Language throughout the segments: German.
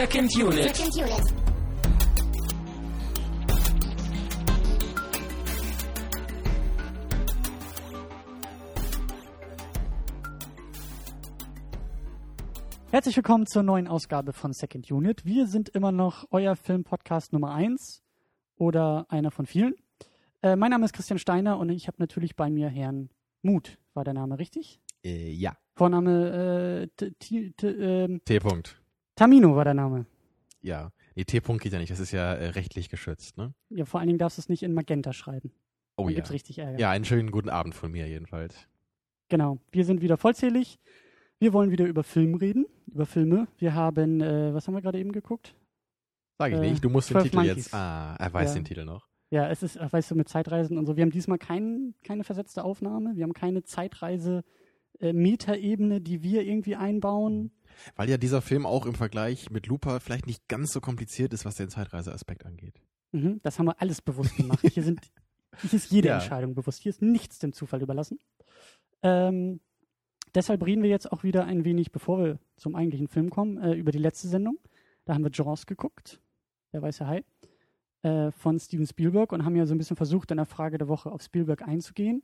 Second Unit. Second Unit. Herzlich willkommen zur neuen Ausgabe von Second Unit. Wir sind immer noch euer Filmpodcast Nummer 1 oder einer von vielen. Äh, mein Name ist Christian Steiner und ich habe natürlich bei mir Herrn Mut. War der Name richtig? Äh, ja. Vorname äh, T- T- T- ähm, T-Punkt. Tamino war der Name. Ja. Nee, T-Punkt geht ja nicht. Das ist ja äh, rechtlich geschützt, ne? Ja, vor allen Dingen darfst du es nicht in Magenta schreiben. Oh Dann ja. gibt's richtig Ärger. Ja, einen schönen guten Abend von mir jedenfalls. Genau. Wir sind wieder vollzählig. Wir wollen wieder über Film reden, über Filme. Wir haben, äh, was haben wir gerade eben geguckt? Sag ich Äh, nicht. Du musst den 12 Titel Monkeys. jetzt. Ah, er weiß Ja. den Titel noch. Ja, es ist, weißt du, mit Zeitreisen und so. Wir haben diesmal kein, keine versetzte Aufnahme. Wir haben keine Zeitreise äh, die wir irgendwie einbauen. Weil ja dieser Film auch im Vergleich mit Looper vielleicht nicht ganz so kompliziert ist, was den Zeitreiseaspekt angeht. Mhm, das haben wir alles bewusst gemacht. Hier sind, hier ist jede Ja. Entscheidung bewusst. Hier ist nichts dem Zufall überlassen. Ähm, deshalb reden wir jetzt auch wieder ein wenig, bevor wir zum eigentlichen Film kommen, äh, über die letzte Sendung. Da haben wir Jaws geguckt, der weiße Hai, äh, von Steven Spielberg und haben ja so ein bisschen versucht, in der Frage der Woche auf Spielberg einzugehen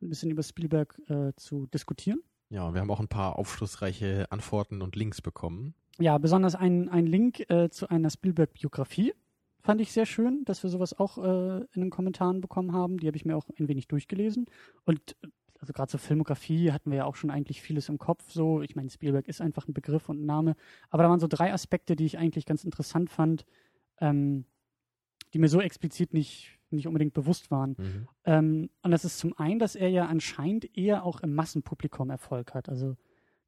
und ein bisschen über Spielberg äh, zu diskutieren. Ja, wir haben auch ein paar aufschlussreiche Antworten und Links bekommen. Ja, besonders ein, ein Link äh, zu einer Spielberg-Biografie fand ich sehr schön, dass wir sowas auch äh, in den Kommentaren bekommen haben. Die habe ich mir auch ein wenig durchgelesen. Und also gerade zur Filmografie hatten wir ja auch schon eigentlich vieles im Kopf. So, ich meine, Spielberg ist einfach ein Begriff und ein Name. Aber da waren so drei Aspekte, die ich eigentlich ganz interessant fand, ähm, die mir so explizit nicht, nicht unbedingt bewusst waren. Mhm. Ähm, und das ist zum einen, dass er ja anscheinend eher auch im Massenpublikum Erfolg hat. Also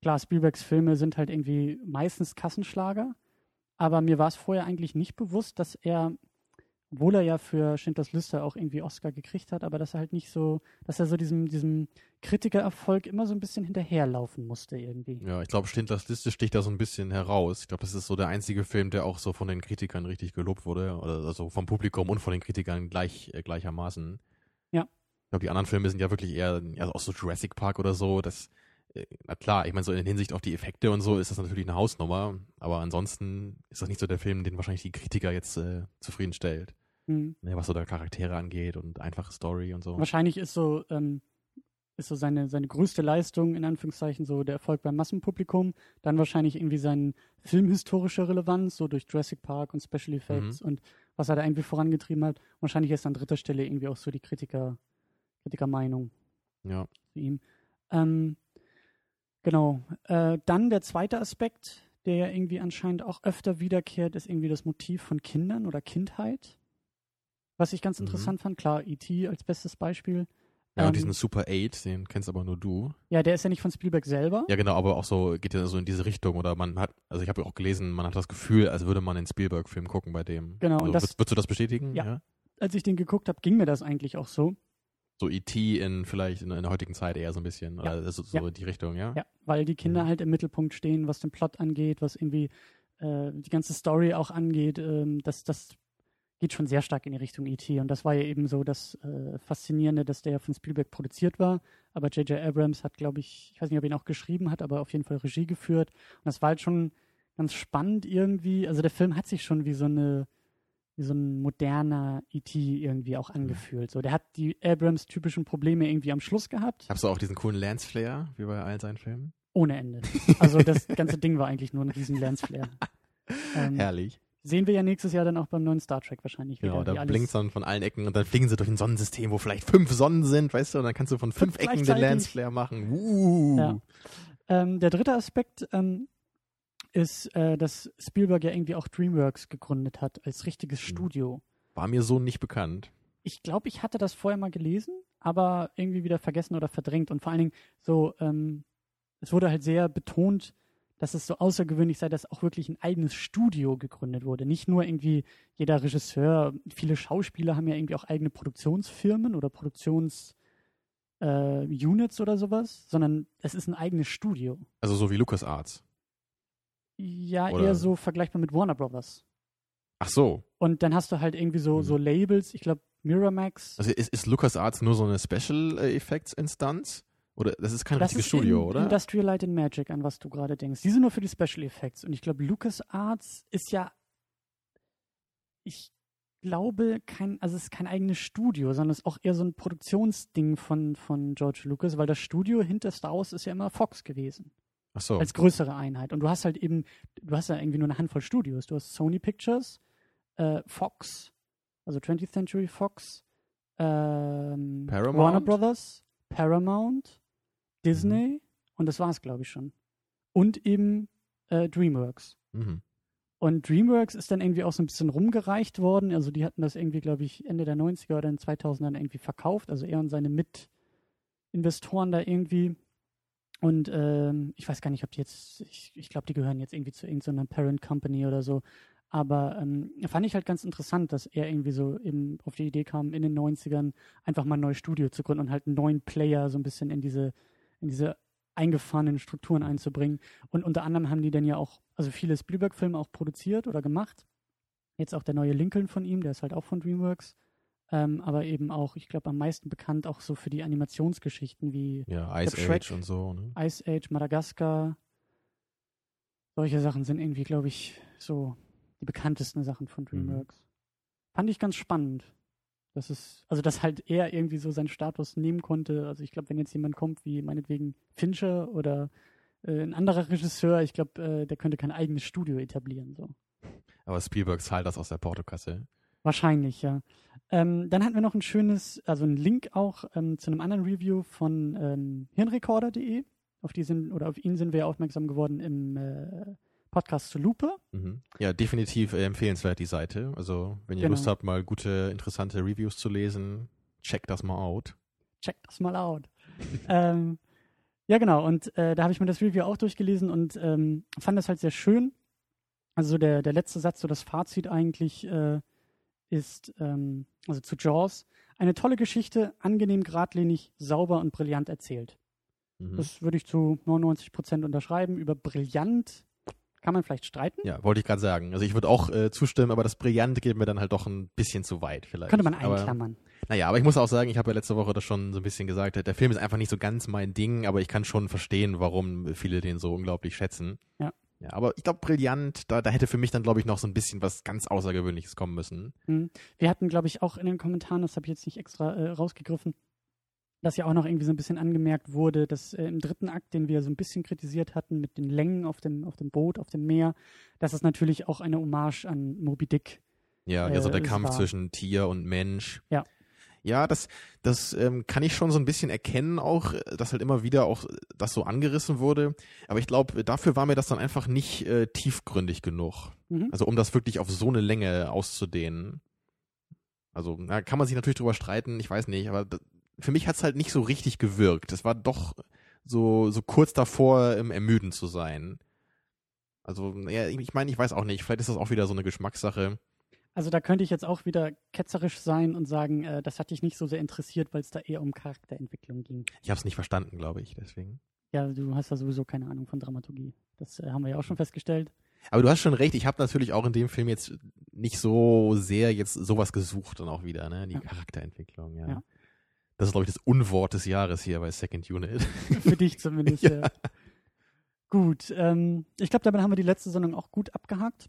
klar, Spielbergs Filme sind halt irgendwie meistens Kassenschlager, aber mir war es vorher eigentlich nicht bewusst, dass er, obwohl er ja für Schindlers Liste auch irgendwie Oscar gekriegt hat, aber dass er halt nicht so, dass er so diesem, diesem Kritikererfolg immer so ein bisschen hinterherlaufen musste irgendwie. Ja, ich glaube, Schindlers Liste sticht da so ein bisschen heraus. Ich glaube, das ist so der einzige Film, der auch so von den Kritikern richtig gelobt wurde. Oder also vom Publikum und von den Kritikern gleich, äh, gleichermaßen. Ja. Ich glaube, die anderen Filme sind ja wirklich eher, also auch so Jurassic Park oder so. Das, äh, na klar, ich meine, so in Hinsicht auf die Effekte und so ist das natürlich eine Hausnummer. Aber ansonsten ist das nicht so der Film, den wahrscheinlich die Kritiker jetzt äh, zufriedenstellt. Hm. Ne, was so da Charaktere angeht und einfache Story und so. Wahrscheinlich ist so, ähm, ist so seine, seine größte Leistung, in Anführungszeichen, so der Erfolg beim Massenpublikum. Dann wahrscheinlich irgendwie seine filmhistorische Relevanz, so durch Jurassic Park und Special Effects und was er da irgendwie vorangetrieben hat. Wahrscheinlich ist an dritter Stelle irgendwie auch so die Kritiker, Kritikermeinung Ja. zu ihm. Ähm, genau. Äh, dann der zweite Aspekt, der ja irgendwie anscheinend auch öfter wiederkehrt, ist irgendwie das Motiv von Kindern oder Kindheit. Was ich ganz Mhm. interessant fand, klar, E.T. als bestes Beispiel. Ja, Ähm, und diesen Super 8, den kennst aber nur du. Ja, der ist ja nicht von Spielberg selber. Ja, genau, aber auch so, geht ja so in diese Richtung. Oder man hat, also ich habe ja auch gelesen, man hat das Gefühl, als würde man einen Spielberg-Film gucken bei dem. Genau, und Also, das- würdest, würdest du das bestätigen? Ja. Als ich den geguckt habe, ging mir das eigentlich auch so. So E.T. in vielleicht in, in der heutigen Zeit eher so ein bisschen. Ja. Oder so, so Ja. die Richtung, ja? Ja, weil die Kinder Mhm. halt im Mittelpunkt stehen, was den Plot angeht, was irgendwie äh, die ganze Story auch angeht. Ähm, das, das geht schon sehr stark in die Richtung E.T. Und das war ja eben so das äh, Faszinierende, dass der ja von Spielberg produziert war. Aber J.J. Abrams hat, glaube ich, ich weiß nicht, ob er ihn auch geschrieben hat, aber auf jeden Fall Regie geführt. Und das war halt schon ganz spannend irgendwie. Also der Film hat sich schon wie so eine wie so ein moderner E.T. irgendwie auch angefühlt. So, der hat die Abrams-typischen Probleme irgendwie am Schluss gehabt. Hast du auch diesen coolen Lance-Flair, wie bei all seinen Filmen? Ohne Ende. Also das ganze Ding war eigentlich nur ein riesen Lensflare. Ähm, Herrlich. Sehen wir ja nächstes Jahr dann auch beim neuen Star Trek wahrscheinlich wieder. Genau, da blinkt dann von allen Ecken und dann fliegen sie durch ein Sonnensystem, wo vielleicht fünf Sonnen sind, weißt du, und dann kannst du von fünf, Ecken den gleichzeitig. Lance-Flair machen. Uh. Ja. Ähm, der dritte Aspekt ähm, ist, äh, dass Spielberg ja irgendwie auch DreamWorks gegründet hat als richtiges Mhm. Studio. War mir so nicht bekannt. Ich glaube, ich hatte das vorher mal gelesen, aber irgendwie wieder vergessen oder verdrängt. Und vor allen Dingen so, ähm, es wurde halt sehr betont, dass es so außergewöhnlich sei, dass auch wirklich ein eigenes Studio gegründet wurde. Nicht nur irgendwie jeder Regisseur, viele Schauspieler haben ja irgendwie auch eigene Produktionsfirmen oder Produktions äh, oder sowas, sondern es ist ein eigenes Studio. Also so wie LucasArts. Ja, Oder- eher so vergleichbar mit Warner Brothers. Ach so. Und dann hast du halt irgendwie so, Mhm. so Labels, ich glaube Miramax. Also ist, ist LucasArts nur so eine Special Effects Instanz? Oder das ist kein Das richtiges ist Studio, in, oder? Industrial Light and Magic, an was du gerade denkst. Die sind nur für die Special Effects. Und ich glaube, LucasArts ist ja, ich glaube, kein, also es ist kein eigenes Studio, sondern es ist auch eher so ein Produktionsding von, von George Lucas, weil das Studio hinter Star Wars ist ja immer Fox gewesen. Ach so. Als größere Einheit. Und du hast halt eben, du hast ja irgendwie nur eine Handvoll Studios. Du hast Sony Pictures, äh, Fox, also 20th Century Fox, ähm, Paramount? Warner Brothers, Paramount, Disney und das war es, glaube ich, schon. Und eben äh, DreamWorks. Mhm. Und DreamWorks ist dann irgendwie auch so ein bisschen rumgereicht worden. Also die hatten das irgendwie, glaube ich, Ende der 90er oder in 2000ern irgendwie verkauft. Also er und seine Mitinvestoren da irgendwie. Und ähm, ich weiß gar nicht, ob die jetzt, ich, ich glaube, die gehören jetzt irgendwie zu irgendeiner Parent Company oder so. Aber ähm, fand ich halt ganz interessant, dass er irgendwie so eben auf die Idee kam, in den 90ern einfach mal ein neues Studio zu gründen und halt einen neuen Player so ein bisschen in diese, in diese eingefahrenen Strukturen einzubringen. Und unter anderem haben die dann ja auch, also viele Spielberg-Filme auch produziert oder gemacht. Jetzt auch der neue Lincoln von ihm, der ist halt auch von DreamWorks. Ähm, aber eben auch, ich glaube, am meisten bekannt auch so für die Animationsgeschichten wie Ja, Ice Shrek- Age und so, ne? Ice Age, Madagaskar. Solche Sachen sind irgendwie, glaube ich, so die bekanntesten Sachen von DreamWorks. Fand ich ganz spannend. Das ist, also dass halt er irgendwie so seinen Status nehmen konnte. Also ich glaube, wenn jetzt jemand kommt, wie meinetwegen Fincher oder äh, ein anderer Regisseur, ich glaube, äh, der könnte kein eigenes Studio etablieren. So. Aber Spielberg zahlt das aus der Portokasse. Wahrscheinlich, ja. Ähm, dann hatten wir noch ein schönes, also einen Link auch ähm, zu einem anderen Review von ähm, hirnrekorder.de. Auf die sind, oder auf ihn sind wir aufmerksam geworden im äh, Podcast zu Lupe. Mhm. Ja, definitiv empfehlenswert die Seite. Also, wenn ihr Genau. Lust habt, mal gute, interessante Reviews zu lesen, check das mal out. Check das mal out. ähm, ja, genau. Und äh, da habe ich mir das Review auch durchgelesen und ähm, fand das halt sehr schön. Also so der, der letzte Satz, so das Fazit eigentlich äh, ist, ähm, also zu Jaws, eine tolle Geschichte, angenehm geradlinig, sauber und brillant erzählt. Mhm. Das würde ich zu 99 Prozent unterschreiben. Über brillant kann man vielleicht streiten. Ja, wollte ich gerade sagen. Also ich würde auch äh, zustimmen, aber das Brillante geht mir dann halt doch ein bisschen zu weit vielleicht. Könnte man aber, einklammern. Naja, aber ich muss auch sagen, ich habe ja letzte Woche das schon so ein bisschen gesagt, der Film ist einfach nicht so ganz mein Ding, aber ich kann schon verstehen, warum viele den so unglaublich schätzen. Ja. Ja, aber ich glaube, brillant, da, da hätte für mich dann, glaube ich, noch so ein bisschen was ganz Außergewöhnliches kommen müssen. Hm. Wir hatten, glaube ich, auch in den Kommentaren, das habe ich jetzt nicht extra äh, rausgegriffen, dass ja auch noch irgendwie so ein bisschen angemerkt wurde, dass äh, im dritten Akt, den wir so ein bisschen kritisiert hatten mit den Längen auf dem, auf dem Boot, auf dem Meer, dass es natürlich auch eine Hommage an Moby Dick. Ja, Äh, ja so der es Kampf war- zwischen Tier und Mensch. Ja. Ja, das, das ähm, kann ich schon so ein bisschen erkennen auch, äh, dass halt immer wieder auch äh, das so angerissen wurde. Aber ich glaube, dafür war mir das dann einfach nicht äh, tiefgründig genug. Mhm. Also um das wirklich auf so eine Länge auszudehnen. Also, na, kann man sich natürlich drüber streiten, ich weiß nicht, aber für mich hat's halt nicht so richtig gewirkt. Es war doch so, so kurz davor, ähm, ermüdend zu sein. Also, ja, ich meine, ich weiß auch nicht, vielleicht ist das auch wieder so eine Geschmackssache. Also da könnte ich jetzt auch wieder ketzerisch sein und sagen, äh, das hat dich nicht so sehr interessiert, weil es da eher um Charakterentwicklung ging. Ich habe es nicht verstanden, glaube ich, deswegen. Ja, du hast ja sowieso keine Ahnung von Dramaturgie. Das äh, haben wir ja auch schon festgestellt. Aber du hast schon recht, ich habe natürlich auch in dem Film jetzt nicht so sehr jetzt sowas gesucht dann auch wieder, ne? Die Ja. Charakterentwicklung, ja. Ja. Das ist, glaube ich, das Unwort des Jahres hier bei Second Unit. Für dich zumindest. ja. Gut, ähm, ich glaube, damit haben wir die letzte Sendung auch gut abgehakt.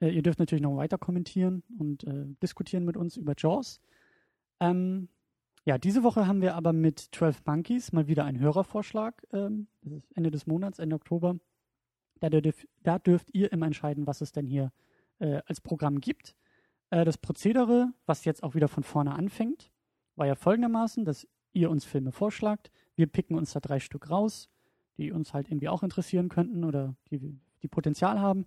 Äh, ihr dürft natürlich noch weiter kommentieren und äh, diskutieren mit uns über Jaws. Ähm, ja, diese Woche haben wir aber mit 12 Monkeys mal wieder einen Hörervorschlag. Ähm, das ist Ende des Monats, Ende Oktober. Da, dürf, da dürft ihr immer entscheiden, was es denn hier äh, als Programm gibt. Äh, das Prozedere, was jetzt auch wieder von vorne anfängt, war ja folgendermaßen, dass ihr uns Filme vorschlagt. Wir picken uns da drei Stück raus, die uns halt irgendwie auch interessieren könnten oder die, die Potenzial haben,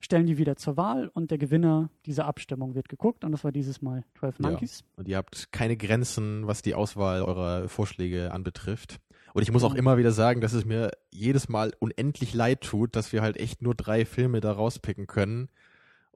stellen die wieder zur Wahl und der Gewinner dieser Abstimmung wird geguckt und das war dieses Mal 12 Ja. Monkeys. Und ihr habt keine Grenzen, was die Auswahl eurer Vorschläge anbetrifft. Und ich muss auch Ja. immer wieder sagen, dass es mir jedes Mal unendlich leid tut, dass wir halt echt nur drei Filme da rauspicken können.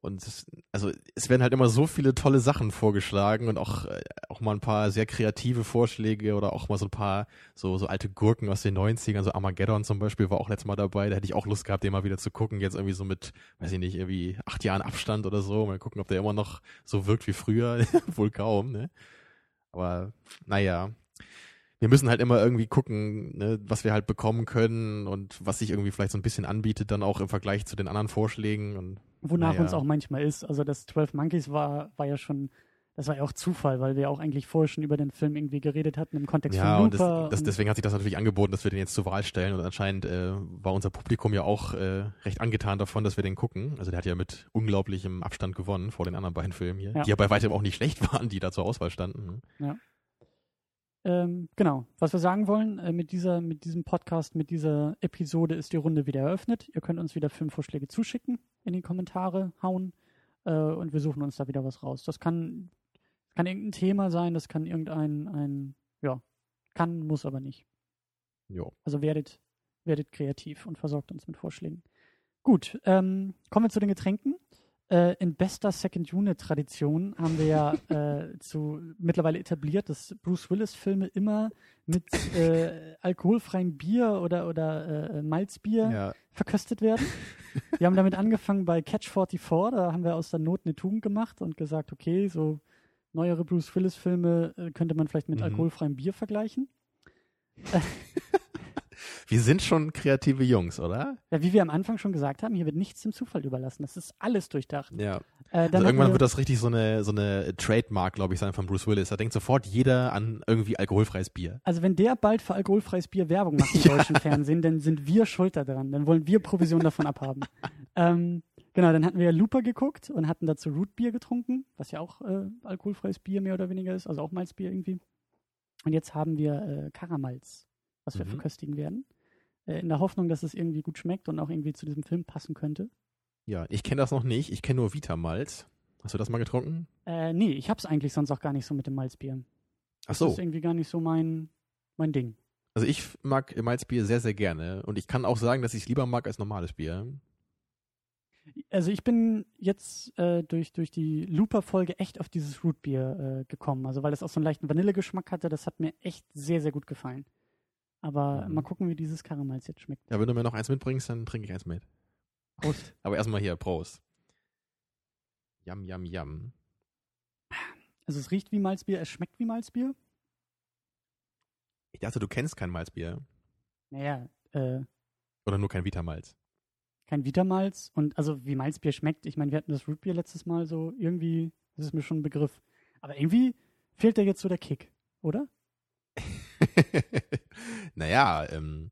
Und also es werden halt immer so viele tolle Sachen vorgeschlagen und auch, äh, auch mal ein paar sehr kreative Vorschläge oder auch mal so ein paar so, so alte Gurken aus den 90ern, so Armageddon zum Beispiel war auch letztes Mal dabei, da hätte ich auch Lust gehabt, den mal wieder zu gucken, jetzt irgendwie so mit, weiß ich nicht, irgendwie acht Jahren Abstand oder so, mal gucken, ob der immer noch so wirkt wie früher, wohl kaum, ne? Aber naja, wir müssen halt immer irgendwie gucken, ne, was wir halt bekommen können und was sich irgendwie vielleicht so ein bisschen anbietet, dann auch im Vergleich zu den anderen Vorschlägen. Und, Wonach naja. uns auch manchmal ist. Also das 12 Monkeys war, war ja schon, das war ja auch Zufall, weil wir auch eigentlich vorher schon über den Film irgendwie geredet hatten im Kontext Ja, von und das, Looper. das, und- deswegen hat sich das natürlich angeboten, dass wir den jetzt zur Wahl stellen und anscheinend äh, war unser Publikum ja auch äh, recht angetan davon, dass wir den gucken. Also der hat ja mit unglaublichem Abstand gewonnen vor den anderen beiden Filmen hier, Ja. die ja bei weitem auch nicht schlecht waren, die da zur Auswahl standen. ne? Ähm, genau. Was wir sagen wollen, äh, mit, dieser, mit diesem Podcast, mit dieser Episode ist die Runde wieder eröffnet. Ihr könnt uns wieder Filmvorschläge zuschicken, in die Kommentare hauen äh, und wir suchen uns da wieder was raus. Das kann, kann irgendein Thema sein, das kann irgendein, ein, ja, kann, muss aber nicht. Jo. Also werdet, werdet kreativ und versorgt uns mit Vorschlägen. Gut, ähm, kommen wir zu den Getränken. Äh, in bester Second Unit Tradition haben wir ja äh, zu mittlerweile etabliert, dass Bruce Willis Filme immer mit äh, alkoholfreiem Bier oder oder äh, Malzbier Ja, verköstet werden. Wir haben damit angefangen bei Catch 44, da haben wir aus der Not eine Tugend gemacht und gesagt, okay, so neuere Bruce Willis Filme äh, könnte man vielleicht mit Mhm. alkoholfreiem Bier vergleichen. wir sind schon kreative Jungs, oder? Ja, wie wir am Anfang schon gesagt haben, hier wird nichts dem Zufall überlassen. Das ist alles durchdacht. Ja. Äh, Also irgendwann wir, wird das richtig so eine, so eine Trademark, glaube ich, sein von Bruce Willis. Da denkt sofort jeder an irgendwie alkoholfreies Bier. also wenn der bald für alkoholfreies Bier Werbung macht im deutschen Fernsehen, dann sind wir schuld daran. Dann wollen wir Provision davon abhaben. ähm, genau, dann hatten wir Looper geguckt und hatten dazu Rootbier getrunken, was ja auch äh, alkoholfreies Bier mehr oder weniger ist, also auch Malzbier irgendwie. Und jetzt haben wir äh, Karamalz, was wir Mhm. verköstigen werden. Äh, in der Hoffnung, dass es irgendwie gut schmeckt und auch irgendwie zu diesem Film passen könnte. Ja, ich kenne das noch nicht. Ich kenne nur Vitamalz. Hast du das mal getrunken? Äh, nee, ich hab's eigentlich sonst auch gar nicht so mit dem Malzbier. Ach Das so. ist irgendwie gar nicht so mein, mein Ding. Also ich mag Malzbier sehr, sehr gerne. Und ich kann auch sagen, dass ich es lieber mag als normales Bier. Also ich bin jetzt äh, durch, durch die Looper-Folge echt auf dieses Rootbier äh, gekommen. Also weil es auch so einen leichten Vanillegeschmack hatte, das hat mir echt sehr, sehr gut gefallen. Aber Mhm. mal gucken, wie dieses Karamals jetzt schmeckt. Ja, wenn du mir noch eins mitbringst, dann trinke ich eins mit. Prost. Aber erstmal hier, Prost. Yum, yum, yum. Also es riecht wie Malzbier, es schmeckt wie Malzbier. Ich dachte, du kennst kein Malzbier. Naja, äh, Oder nur kein Vitamalz. kein Vitamalz. Und also wie Malzbier schmeckt, ich meine, wir hatten das Rootbier letztes Mal so, irgendwie, das ist mir schon ein Begriff. Aber irgendwie fehlt da jetzt so der Kick, oder? naja, ähm,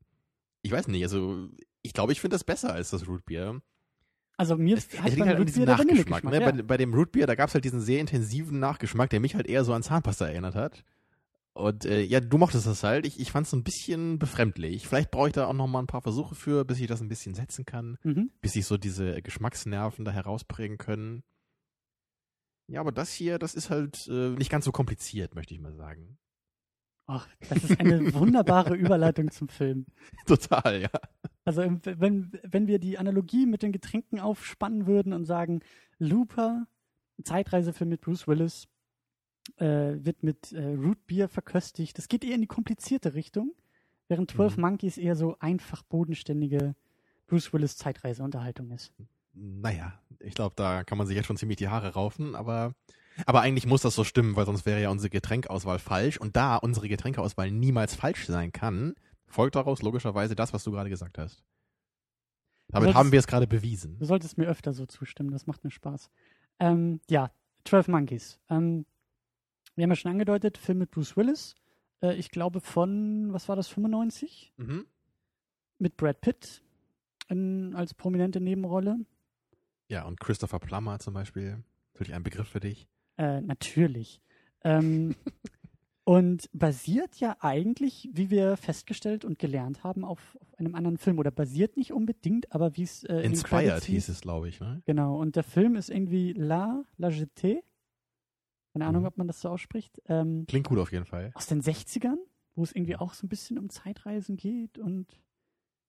ich weiß nicht. Also, ich glaube, ich finde das besser als das Rootbier. Also mir Es, es hat liegt beim halt an diesem Nachgeschmack. Ne? Ja. Bei, bei dem Rootbier, da gab es halt diesen sehr intensiven Nachgeschmack, der mich halt eher so an Zahnpasta erinnert hat. Und äh, ja, du mochtest das halt. Ich, ich fand es so ein bisschen befremdlich. Vielleicht brauche ich da auch noch mal ein paar Versuche für, bis ich das ein bisschen setzen kann, Mhm. bis sich so diese Geschmacksnerven da herausprägen können. Ja, aber das hier, das ist halt äh, nicht ganz so kompliziert, möchte ich mal sagen. Ach, das ist eine wunderbare Überleitung zum Film. Total, ja. Also im- wenn, wenn wir die Analogie mit den Getränken aufspannen würden und sagen, Looper, Zeitreisefilm mit Bruce Willis, äh, wird mit äh, Rootbier verköstigt. Das geht eher in die komplizierte Richtung, während 12 Mhm. Monkeys eher so einfach bodenständige Bruce Willis Zeitreiseunterhaltung ist. Naja, ich glaube, da kann man sich jetzt schon ziemlich die Haare raufen, aber, aber eigentlich muss das so stimmen, weil sonst wäre ja unsere Getränkauswahl falsch. Und da unsere Getränkeauswahl niemals falsch sein kann, folgt daraus logischerweise das, was du gerade gesagt hast. Damit solltest- haben wir es gerade bewiesen. Du solltest mir öfter so zustimmen, das macht mir Spaß. Ähm, ja, 12 Monkeys. Ähm, wir haben ja schon angedeutet, Film mit Bruce Willis. Äh, ich glaube von, was war das, 95? Mhm. Mit Brad Pitt in, als prominente Nebenrolle. Ja, und Christopher Plummer zum Beispiel. Natürlich ein Begriff für dich. Äh, natürlich. Ähm, und basiert ja eigentlich, wie wir festgestellt und gelernt haben, auf, auf einem anderen Film. Oder basiert nicht unbedingt, aber wie es äh, in Inspired Credits hieß es, glaube ich, ne? Genau, und der Film ist irgendwie La, La Jetée. Keine Ahnung, Mhm. ob man das so ausspricht. Ähm, Klingt gut auf jeden Fall. aus den 60ern, wo es irgendwie auch so ein bisschen um Zeitreisen geht und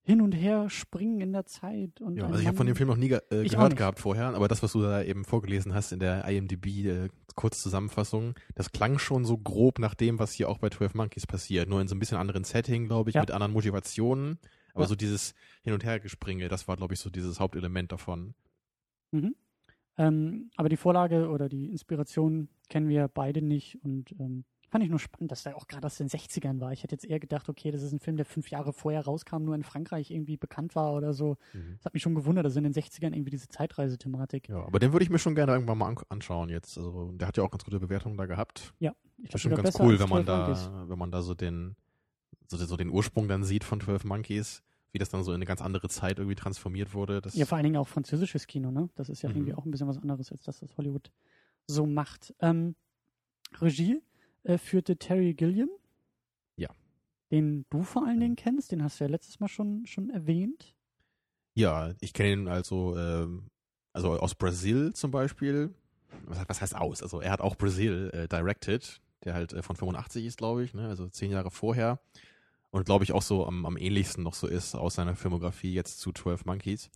hin und her springen in der Zeit. Und Ja, also ich habe von dem Film noch nie ge äh, gehört gehabt vorher, aber das, was du da eben vorgelesen hast in der IMDb, äh, Kurzzusammenfassung, das klang schon so grob nach dem, was hier auch bei 12 Monkeys passiert. Nur in so ein bisschen anderen Setting, glaube ich, Ja. mit anderen Motivationen. Aber Ja. so dieses Hin- und Hergespringe, das war, glaube ich, so dieses Hauptelement davon. Mhm. Ähm, aber die Vorlage oder die Inspiration kennen wir beide nicht und ähm, Fand ich nur spannend, dass der auch gerade aus den 60ern war. Ich hätte jetzt eher gedacht, okay, das ist ein Film, der fünf Jahre vorher rauskam, nur in Frankreich irgendwie bekannt war oder so. Mhm. Das hat mich schon gewundert, also in den 60ern irgendwie diese Zeitreisethematik. Ja, aber den würde ich mir schon gerne irgendwann mal an anschauen jetzt. Also der hat ja auch ganz gute Bewertungen da gehabt. Ich Das glaub, ist schon ganz cool, wenn man 12 Monkeys. da, wenn man da so den, so, so den Ursprung dann sieht von 12 Monkeys, wie das dann so in eine ganz andere Zeit irgendwie transformiert wurde. Ja, vor allen Dingen auch französisches Kino, ne? Das ist ja Mhm. irgendwie auch ein bisschen was anderes, als das, das Hollywood so macht. Ähm, Regie äh, führte Terry Gilliam. Ja. Den du vor allen Dingen kennst, den hast du ja letztes Mal schon, schon erwähnt. Ja, ich kenne ihn also, ähm, also aus Brasil zum Beispiel. Was, was heißt aus? Also er hat auch Brasil äh, directed, der halt äh, von 85 ist, glaube ich, ne? also zehn Jahre vorher. Und glaube ich auch so am, am ähnlichsten noch so ist aus seiner Filmografie jetzt zu 12 Monkeys.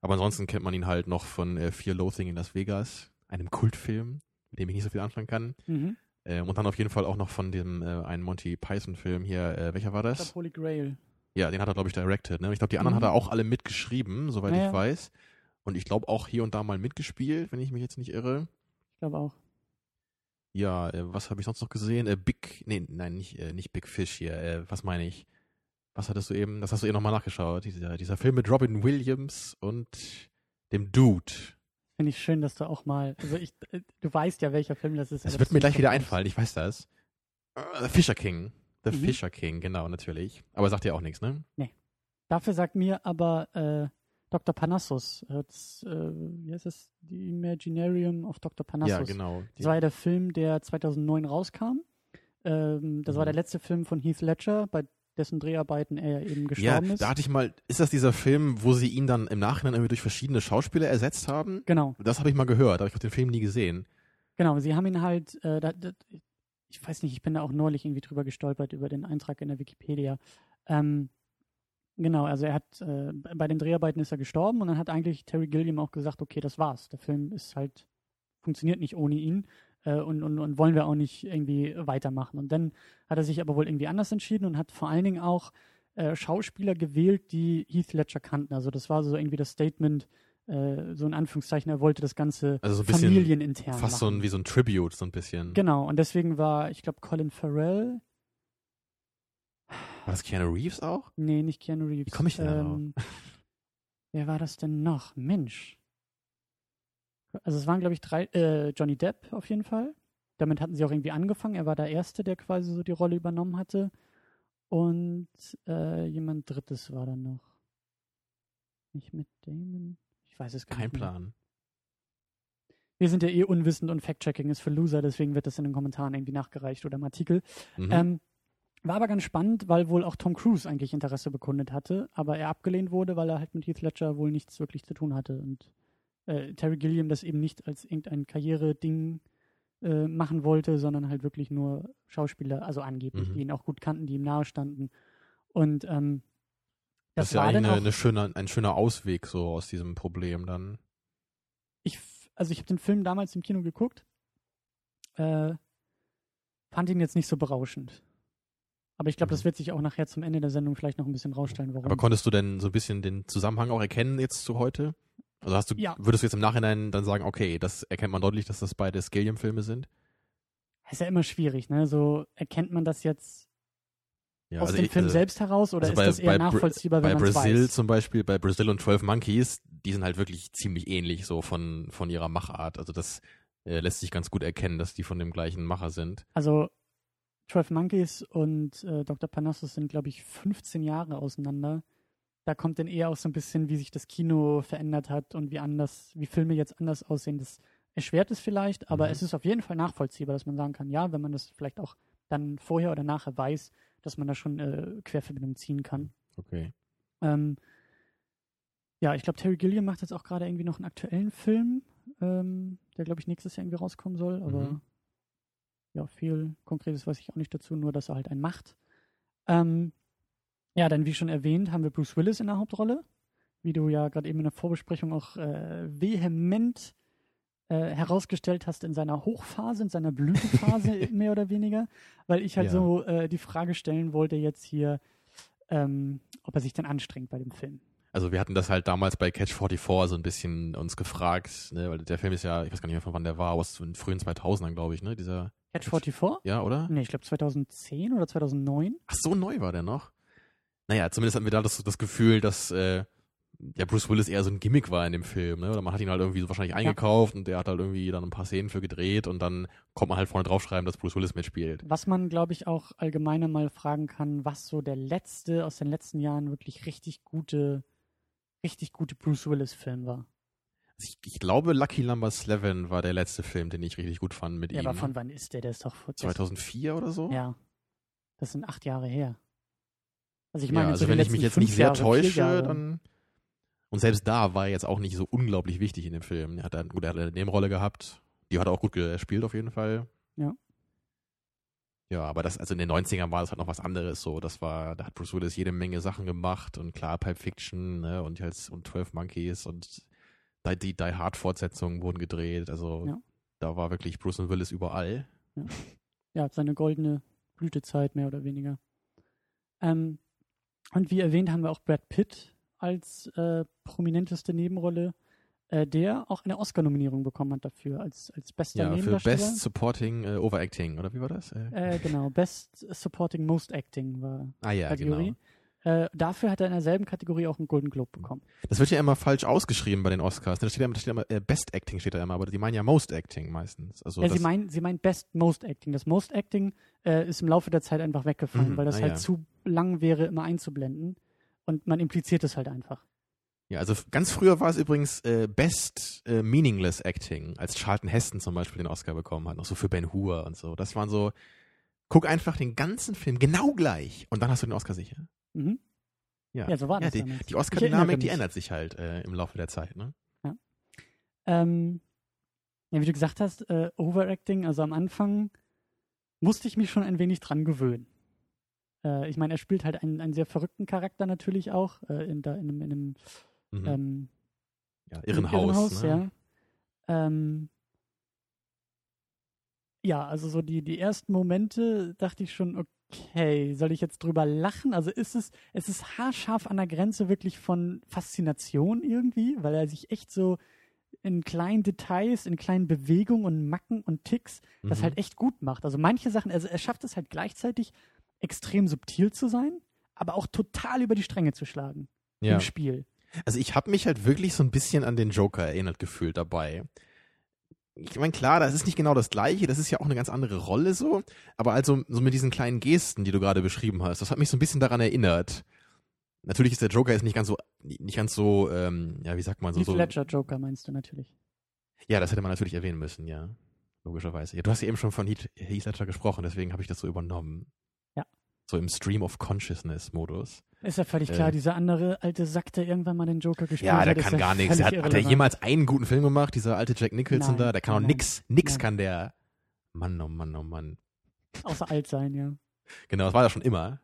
Aber ansonsten kennt man ihn halt noch von äh, Fear Loathing in Las Vegas, einem Kultfilm, mit dem ich nicht so viel anfangen kann. Mhm. Ähm, und dann auf jeden Fall auch noch von dem äh, einen Monty Python-Film hier, äh, welcher war Ich das? glaub, Holy Grail. Ja, den hat er, glaube ich, directed. Ne? Ich glaube, die anderen Mhm. hat er auch alle mitgeschrieben, soweit Ja, ich weiß. Und ich glaube auch hier und da mal mitgespielt, wenn ich mich jetzt nicht irre. Ich glaube auch. Ja, äh, was habe ich sonst noch gesehen? Äh, Big, nee, nein, nicht, äh, nicht Big Fish hier. Äh, was meine ich? Was hattest du eben? Das hast du eben nochmal nachgeschaut. Dieser, dieser Film mit Robin Williams und dem Dude. Finde ich schön, dass du auch mal, also ich, äh, du weißt ja, welcher Film das ist. Aber wird mir gleich wieder einfallen, ich weiß das. Äh, Fisher King. The Mhm. Fisher King, genau, natürlich. Aber sagt ja auch nichts, ne? Dafür sagt mir aber äh, Dr. Panassus, äh, das, äh, wie heißt das? The Imaginarium of Dr. Panassus. Ja, genau. Das war ja der Film, der 2009 rauskam. Ähm, das war Mhm. der letzte Film von Heath Ledger, bei dessen Dreharbeiten er eben Ja, gestorben ist. da hatte ich mal, ist das dieser Film, wo sie ihn dann im Nachhinein irgendwie durch verschiedene Schauspieler ersetzt haben? genau, Das habe ich mal gehört, aber ich habe den Film nie gesehen. genau. Sie haben ihn halt, äh, da, da, ich weiß nicht, ich bin da auch neulich irgendwie drüber gestolpert über den Eintrag in der Wikipedia. Ähm, genau, also er hat äh, bei den Dreharbeiten ist er gestorben und dann hat eigentlich Terry Gilliam auch gesagt, okay, das war's. Der Film ist halt funktioniert nicht ohne ihn äh, und, und, und wollen wir auch nicht irgendwie weitermachen. Und dann hat er sich aber wohl irgendwie anders entschieden und hat vor allen Dingen auch äh, Schauspieler gewählt, die Heath Ledger kannten. Also das war so irgendwie das Statement, äh, so in Anführungszeichen, er wollte das Ganze Also so ein bisschen familienintern fast so machen. ein, wie so ein Tribute, so ein bisschen. Genau, und deswegen war, ich glaube, Colin Farrell, War das Keanu Reeves auch? nee, nicht Keanu Reeves. Wie komm ich denn da ähm, Wer war das denn noch? Mensch. Also es waren, glaube ich, drei, äh, Johnny Depp auf jeden Fall. Damit hatten sie auch irgendwie angefangen. Er war der Erste, der quasi so die Rolle übernommen hatte. Und äh, jemand Drittes war dann noch. Nicht mit Damon? Ich weiß es gar Kein nicht mehr. Plan. Wir sind ja eh unwissend und Fact-Checking ist für Loser, deswegen wird das in den Kommentaren irgendwie nachgereicht oder im Artikel. Mhm. Ähm, war aber ganz spannend, weil wohl auch Tom Cruise eigentlich Interesse bekundet hatte, aber er abgelehnt wurde, weil er halt mit Heath Ledger wohl nichts wirklich zu tun hatte und äh, Terry Gilliam das eben nicht als irgendein Karriere-Ding äh, machen wollte, sondern halt wirklich nur Schauspieler, also angeblich, Mhm. die ihn auch gut kannten, die ihm nahestanden. Und ähm, das das, ist ja war eigentlich dann eine, auch, eine schöne, ein schöner Ausweg so aus diesem Problem dann. ich, also ich habe den Film damals im Kino geguckt, äh, fand ihn jetzt nicht so berauschend. Aber ich glaube, das Mhm. wird sich auch nachher zum Ende der Sendung vielleicht noch ein bisschen rausstellen, warum. Aber konntest du denn so ein bisschen den Zusammenhang auch erkennen jetzt zu heute? Also hast du, Ja. würdest du jetzt im Nachhinein dann sagen, okay, das erkennt man deutlich, dass das beide Scalium-Filme sind? ist ja immer schwierig, ne? So erkennt man das jetzt Ja, aus also dem ich- Film also- selbst heraus oder also ist bei- das eher bei nachvollziehbar, bei wenn man es Brazil weiß? zum Beispiel, bei Brazil und 12 Monkeys, die sind halt wirklich ziemlich ähnlich so von, von ihrer Machart. Also das äh, lässt sich ganz gut erkennen, dass die von dem gleichen Macher sind. Also 12 Monkeys und äh, Dr. Panassus sind, glaube ich, 15 Jahre auseinander. Da kommt dann eher auch so ein bisschen, wie sich das Kino verändert hat und wie anders, wie Filme jetzt anders aussehen. Das erschwert es vielleicht, aber Mhm. es ist auf jeden Fall nachvollziehbar, dass man sagen kann, ja, wenn man das vielleicht auch dann vorher oder nachher weiß, dass man da schon äh, Querverbindungen ziehen kann. Okay. Ähm, ja, ich glaube, Terry Gilliam macht jetzt auch gerade irgendwie noch einen aktuellen Film, ähm, der, glaube ich, nächstes Jahr irgendwie rauskommen soll. Aber Mhm. ja, viel Konkretes weiß ich auch nicht dazu, nur dass er halt einen macht. Ähm, ja, dann, wie schon erwähnt, haben wir Bruce Willis in der Hauptrolle. Wie du ja gerade eben in der Vorbesprechung auch äh, vehement äh, herausgestellt hast in seiner Hochphase, in seiner Blütenphase mehr oder weniger, weil ich halt Ja. so äh, die Frage stellen wollte jetzt hier, ähm, ob er sich denn anstrengt bei dem Film. Also wir hatten das halt damals bei Catch 44 so ein bisschen uns gefragt, ne, weil der Film ist ja, ich weiß gar nicht mehr von wann der war, aus den frühen 2000ern, glaube ich, ne, dieser Catch 44? Ja, oder? Nee, ich glaube 2010 oder 2009. Ach, so neu war der noch? Naja, zumindest hatten wir da das, das Gefühl, dass äh, ja, Bruce Willis eher so ein Gimmick war in dem Film, ne? Oder man hat ihn halt irgendwie so wahrscheinlich eingekauft und der hat halt irgendwie dann ein paar Szenen für gedreht und dann kommt man halt vorne draufschreiben, dass Bruce Willis mitspielt. Was man, glaube ich, auch allgemeiner mal fragen kann, was so der letzte aus den letzten Jahren wirklich richtig gute, richtig gute Bruce Willis-Film war. Also ich, ich, glaube, Lucky Number 11 war der letzte Film, den ich richtig gut fand mit ja, ihm. aber von wann ist der? Der ist doch vor 2004 oder so? Ja. Das sind acht Jahre her. Also ich meine, ja, also so wenn ich mich jetzt nicht sehr Jahre, täusche, dann und selbst da war er jetzt auch nicht so unglaublich wichtig in dem Film. Er hat dann, gut, er hat eine Nebenrolle gehabt. Die hat er auch gut gespielt auf jeden Fall. Ja. Ja, aber das, also in den 90ern war das halt noch was anderes so. Das war, da hat Bruce Willis jede Menge Sachen gemacht und klar, Pipe Fiction, ne, und halt, und 12 Monkeys und die, die Die Hard Fortsetzungen wurden gedreht. Also Ja. da war wirklich Bruce Willis überall. ja, seine goldene Blütezeit mehr oder weniger. Ähm, und wie erwähnt haben wir auch Brad Pitt als äh, prominenteste Nebenrolle, äh, der auch eine Oscar-Nominierung bekommen hat dafür als, als bester Ja, für. Best Supporting äh, Overacting, oder wie war das? Äh, Äh, genau, Best Supporting Most Acting war ah ja, Kategorie. genau. Äh, dafür hat er in derselben Kategorie auch einen Golden Globe bekommen. Das wird ja immer falsch ausgeschrieben bei den Oscars. Da steht ja, da steht immer, Best Acting steht da immer, aber die meinen ja Most Acting meistens. Also ja, sie meinen sie meinen Best Most Acting. Das Most Acting ist im Laufe der Zeit einfach weggefallen, Mhm, weil das ah, halt ja. zu lang wäre, immer einzublenden. Und man impliziert es halt einfach. Ja, also ganz früher war es übrigens äh, Best äh, Meaningless Acting, als Charlton Heston zum Beispiel den Oscar bekommen hat, noch so für Ben Hur und so. Das waren so, guck einfach den ganzen Film genau gleich und dann hast du den Oscar sicher. Mhm. Ja, Ja, so war ja das die, damals. die Oscar-Dynamik, die ändert sich halt äh, im Laufe der Zeit, ne? Ähm, ja, wie du gesagt hast, äh, Overacting, also am Anfang musste ich mich schon ein wenig dran gewöhnen. Äh, ich meine, er spielt halt einen, einen sehr verrückten Charakter natürlich auch, äh, in, da, in einem, in einem Mhm. ähm, ja, im Irrenhaus, ne? ja. Ähm, ja, also so die, die ersten Momente dachte ich schon, okay, soll ich jetzt drüber lachen? Also ist es, es ist haarscharf an der Grenze wirklich von Faszination irgendwie, weil er sich echt so in kleinen Details, in kleinen Bewegungen und Macken und Ticks das Mhm. halt echt gut macht. Also manche Sachen, also er schafft es halt gleichzeitig extrem subtil zu sein, aber auch total über die Stränge zu schlagen Ja. im Spiel. Also ich habe mich halt wirklich so ein bisschen an den Joker erinnert gefühlt dabei. Ich meine, klar, das ist nicht genau das gleiche, das ist ja auch eine ganz andere Rolle so, aber also so mit diesen kleinen Gesten, die du gerade beschrieben hast, das hat mich so ein bisschen daran erinnert. Natürlich ist der Joker jetzt nicht ganz so, nicht ganz so, ähm, ja, wie sagt man so, Heath so. Ledger Joker meinst du natürlich. Ja, das hätte man natürlich erwähnen müssen, ja. Logischerweise. Ja, du hast ja eben schon von Heath, Heath Ledger gesprochen, deswegen habe ich das so übernommen. Ja. So im Stream of Consciousness-Modus. Ist ja völlig Äh. klar, dieser andere alte Sack, der irgendwann mal den Joker gespielt Ja, hat. der ist kann gar nichts. Der hat, hat er jemals einen guten Film gemacht, dieser alte Jack Nicholson Nein, da? Der kann auch nein, nix. Nix nein. kann der. Mann, oh Mann, oh Mann. Außer alt sein, ja. Genau, das war er schon immer.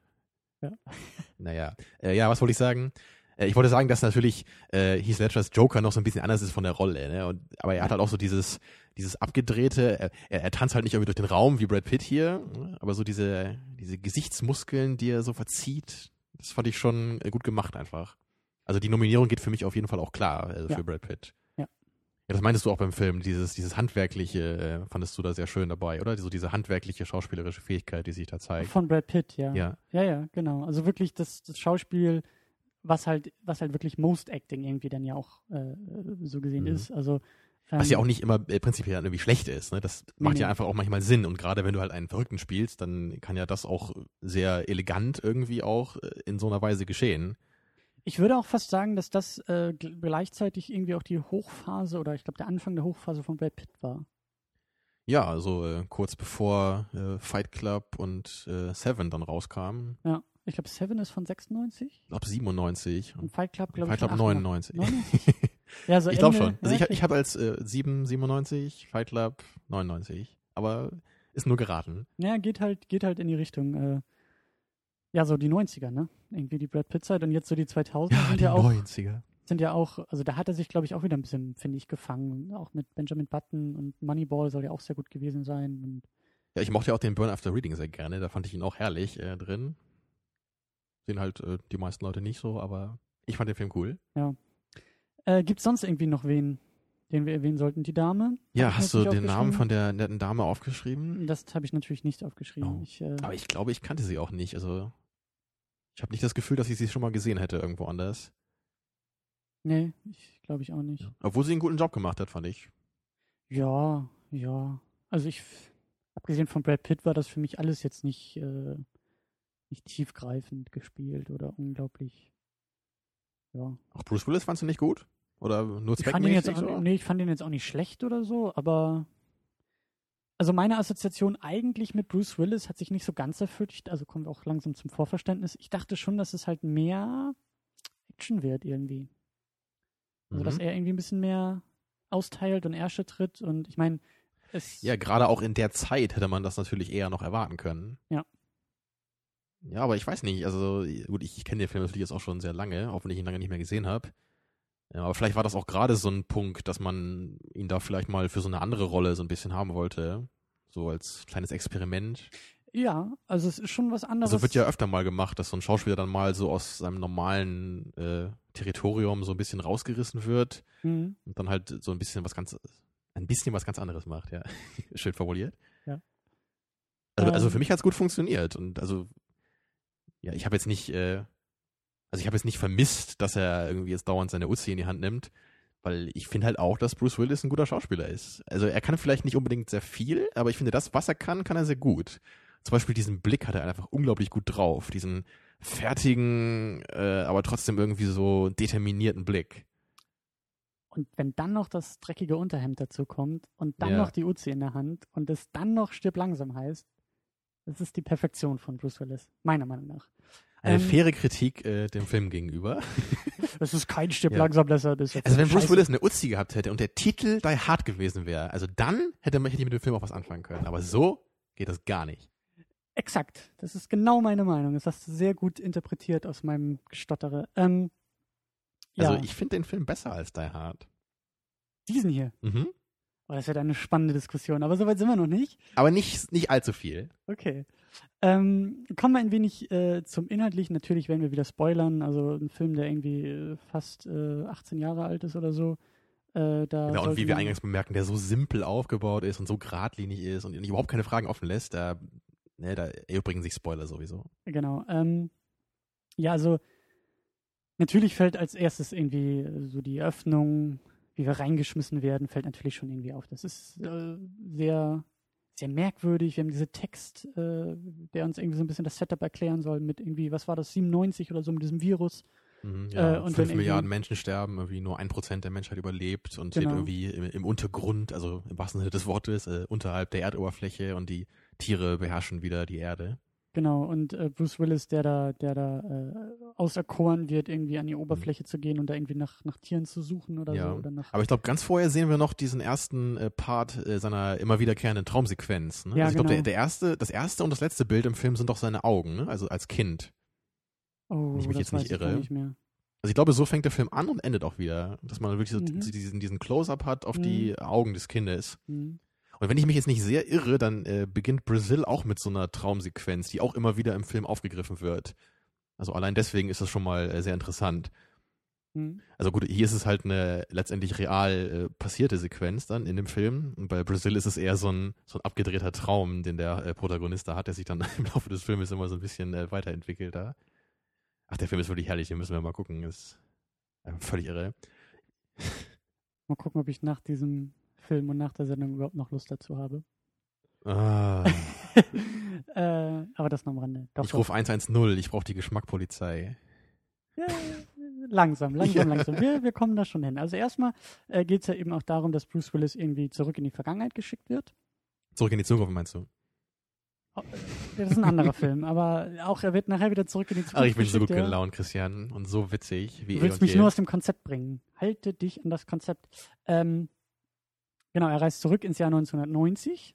Ja. Naja. Äh, ja, was wollte ich sagen? Äh, ich wollte sagen, dass natürlich äh, Heath Ledgers Joker noch so ein bisschen anders ist von der Rolle. Ne? Und, aber er hat halt auch so dieses, dieses abgedrehte, er, er, er tanzt halt nicht irgendwie durch den Raum wie Brad Pitt hier, ne? aber so diese, diese Gesichtsmuskeln, die er so verzieht, das fand ich schon äh, gut gemacht einfach. Also die Nominierung geht für mich auf jeden Fall auch klar für Ja. Brad Pitt. Ja. Ja, das meintest du auch beim Film, dieses, dieses handwerkliche, äh, fandest du da sehr schön dabei, oder? So diese handwerkliche schauspielerische Fähigkeit, die sich da zeigt. Von Brad Pitt, ja. Ja. Ja, ja, genau. Also wirklich das, das Schauspiel, was halt, was halt wirklich Most Acting irgendwie dann ja auch äh, so gesehen Mhm. ist. Also Was ja auch nicht immer äh, prinzipiell irgendwie schlecht ist. Ne? Das macht nee. ja einfach auch manchmal Sinn. Und gerade wenn du halt einen Verrückten spielst, dann kann ja das auch sehr elegant irgendwie auch äh, in so einer Weise geschehen. Ich würde auch fast sagen, dass das äh, gl- gleichzeitig irgendwie auch die Hochphase oder ich glaube der Anfang der Hochphase von Brad Pitt war. Ja, also äh, kurz bevor äh, Fight Club und äh, Seven dann rauskamen, Ja. Ich glaube Seven ist von 96 ab 97 und Fight Club glaube Fight ich Club von 99. 99. Ja, so ich glaube schon. Also ja, ich, ich habe als äh, 7, 97, Fight Club 99. Aber ist nur geraten. Ja, geht halt, geht halt in die Richtung. Äh, ja, so die 90er, ne? Irgendwie die Brad Pitt-Zeit und jetzt so die 2000er sind ja auch, 90er. sind ja auch, also da hat er sich, glaube ich, auch wieder ein bisschen, finde ich, gefangen. Auch mit Benjamin Button und Moneyball soll ja auch sehr gut gewesen sein. Und Ja, ich mochte ja auch den Burn After Reading sehr gerne. Da fand ich ihn auch herrlich äh, drin. Sehen halt äh, die meisten Leute nicht so, aber ich fand den Film cool. Äh, gibt's sonst irgendwie noch wen, den wir erwähnen sollten. Die Dame. Ja, hast du den Namen von der netten Dame aufgeschrieben? Das habe ich natürlich nicht aufgeschrieben. Oh. Ich, äh, Aber ich glaube, ich kannte sie auch nicht. Also ich habe nicht das Gefühl, dass ich sie schon mal gesehen hätte irgendwo anders. nee, ich glaube ich auch nicht. Obwohl sie einen guten Job gemacht hat, fand ich. Ja, ja. Also ich, abgesehen von Brad Pitt war das für mich alles jetzt nicht, äh, nicht tiefgreifend gespielt oder unglaublich. Ja. Auch Bruce Willis fandst du nicht gut? Oder nur Ich fand ihn jetzt auch, nee, ich fand ihn jetzt auch nicht schlecht oder so, aber also meine Assoziation eigentlich mit Bruce Willis hat sich nicht so ganz erfüllt. Also kommen wir auch langsam zum Vorverständnis. Ich dachte schon, dass es halt mehr Action wird irgendwie. Also dass Mhm. er irgendwie ein bisschen mehr austeilt und Ärsche tritt und ich meine, es Ja, gerade auch in der Zeit hätte man das natürlich eher noch erwarten können. Ja. Ja, aber ich weiß nicht, also gut, ich, ich kenne den Film natürlich jetzt auch schon sehr lange, auch wenn ich ihn lange nicht mehr gesehen habe. Ja, aber vielleicht war das auch gerade so ein Punkt, dass man ihn da vielleicht mal für so eine andere Rolle so ein bisschen haben wollte. So als kleines Experiment. ja, also es ist schon was anderes. Also wird ja öfter mal gemacht, dass so ein Schauspieler dann mal so aus seinem normalen äh, Territorium so ein bisschen rausgerissen wird Mhm. und dann halt so ein bisschen was ganz, ein bisschen was ganz anderes macht, ja. Schön formuliert. Ja. Also, also Ähm. für mich hat es gut funktioniert und also, ja, ich habe jetzt nicht, äh, also ich habe jetzt nicht vermisst, dass er irgendwie jetzt dauernd seine Uzi in die Hand nimmt, weil ich finde halt auch, dass Bruce Willis ein guter Schauspieler ist. Also er kann vielleicht nicht unbedingt sehr viel, aber ich finde, das, was er kann, kann er sehr gut. Zum Beispiel diesen Blick hat er einfach unglaublich gut drauf. Diesen fertigen, äh, aber trotzdem irgendwie so determinierten Blick. Und wenn dann noch das dreckige Unterhemd dazu kommt und dann Ja. noch die Uzi in der Hand und es dann noch stirb langsam heißt, das ist die Perfektion von Bruce Willis, meiner Meinung nach. Eine Ähm, faire Kritik äh, dem Film gegenüber. Das ist kein stirb Ja. langsam, das ist jetzt Also wenn Bruce. Willis eine Uzi gehabt hätte und der Titel Die Hard gewesen wäre, also dann hätte, man- hätte ich mit dem Film auch was anfangen können. Aber so geht das gar nicht. Exakt, das ist genau meine Meinung. Das hast du sehr gut interpretiert aus meinem Gestottere. Ähm, Also ja, ich finde den Film besser als Die Hard. diesen hier. Mhm. Oh, das wird eine spannende Diskussion, aber soweit sind wir noch nicht. Aber nicht, nicht allzu viel. Okay. Ähm, kommen wir ein wenig äh, zum Inhaltlichen. Natürlich werden wir wieder spoilern. Also ein Film, der irgendwie äh, fast äh, 18 Jahre alt ist oder so. Äh, da Ja, und wie wir eingangs bemerken, der so simpel aufgebaut ist und so geradlinig ist und überhaupt keine Fragen offen lässt, da, ne, da erübrigen sich Spoiler sowieso. Genau. Ähm, ja, also natürlich fällt als erstes irgendwie äh, so die Eröffnung, wie wir reingeschmissen werden, fällt natürlich schon irgendwie auf. Das ist äh, sehr, sehr merkwürdig. Wir haben diesen Text, äh, der uns irgendwie so ein bisschen das Setup erklären soll mit irgendwie, was war das, 97 oder so mit diesem Virus. Mhm, ja, Äh, und fünf wenn irgendwie- Milliarden Menschen sterben, irgendwie nur ein Prozent der Menschheit überlebt und Genau. irgendwie im, im Untergrund, also im wahrsten Sinne des Wortes, äh, unterhalb der Erdoberfläche und die Tiere beherrschen wieder die Erde. Genau, und äh, Bruce Willis, der da, der da äh, auserkoren wird, irgendwie an die Oberfläche zu gehen und da irgendwie nach, nach Tieren zu suchen oder Mhm. Ja. so. Oder nach, Aber ich glaube, ganz vorher sehen wir noch diesen ersten äh, Part äh, seiner immer wiederkehrenden Traumsequenz. Ne? Ja, also ich glaube, genau. der, der erste, das erste und das letzte Bild im Film sind doch seine Augen, ne? also als Kind. oh, ich mich das jetzt nicht irre. nicht mehr. Also ich glaube, so fängt der Film an und endet auch wieder, dass man wirklich so Mhm. diesen, diesen Close-up hat auf die Augen des Kindes. Hm. Und wenn ich mich jetzt nicht sehr irre, dann äh, beginnt Brazil auch mit so einer Traumsequenz, die auch immer wieder im Film aufgegriffen wird. Also allein deswegen ist das schon mal äh, sehr interessant. Hm. Also gut, hier ist es halt eine letztendlich real äh, passierte Sequenz dann in dem Film. Und bei Brazil ist es eher so ein, so ein abgedrehter Traum, den der äh, Protagonist da hat, der sich dann im Laufe des Filmes immer so ein bisschen äh, weiterentwickelt da. Ach, der Film ist wirklich herrlich, den müssen wir mal gucken. Ist einfach völlig irre. Mal gucken, ob ich nach diesem Film und nach der Sendung überhaupt noch Lust dazu habe. Ah, äh, aber das noch am Rande. Doch, ich rufe 110, ich brauche die Geschmackpolizei. Ja, langsam, langsam, langsam. Wir, wir kommen da schon hin. Also erstmal äh, geht es ja eben auch darum, dass Bruce Willis irgendwie zurück in die Vergangenheit geschickt wird. Zurück in die Zukunft, meinst du? Oh, Das ist ein anderer Film, aber auch er wird nachher wieder zurück in die Zukunft Ach, ich bin so gut gelaunt, Christian, und so witzig, wie Du willst mich je. nur aus dem Konzept bringen. Halte dich an das Konzept. Ähm, genau, er reist zurück ins Jahr 1990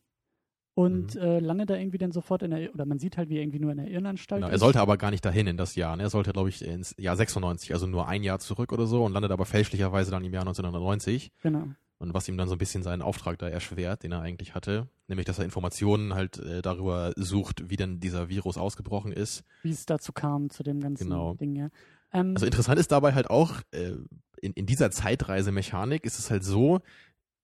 und Mhm. äh, landet da irgendwie dann sofort in der, oder man sieht halt, wie er irgendwie nur in der Irrenanstalt Genau, ist. er sollte aber gar nicht dahin in das Jahr. Ne? Er sollte, glaube ich, ins Jahr 96, also nur ein Jahr zurück oder so und landet aber fälschlicherweise dann im Jahr 1990. Genau. Und was ihm dann so ein bisschen seinen Auftrag da erschwert, den er eigentlich hatte, nämlich dass er Informationen halt äh, darüber sucht, wie denn dieser Virus ausgebrochen ist. Wie es dazu kam, zu dem ganzen Genau. Ding, ja. Ähm, Also interessant ist dabei halt auch, äh, in, in dieser Zeitreisemechanik ist es halt so,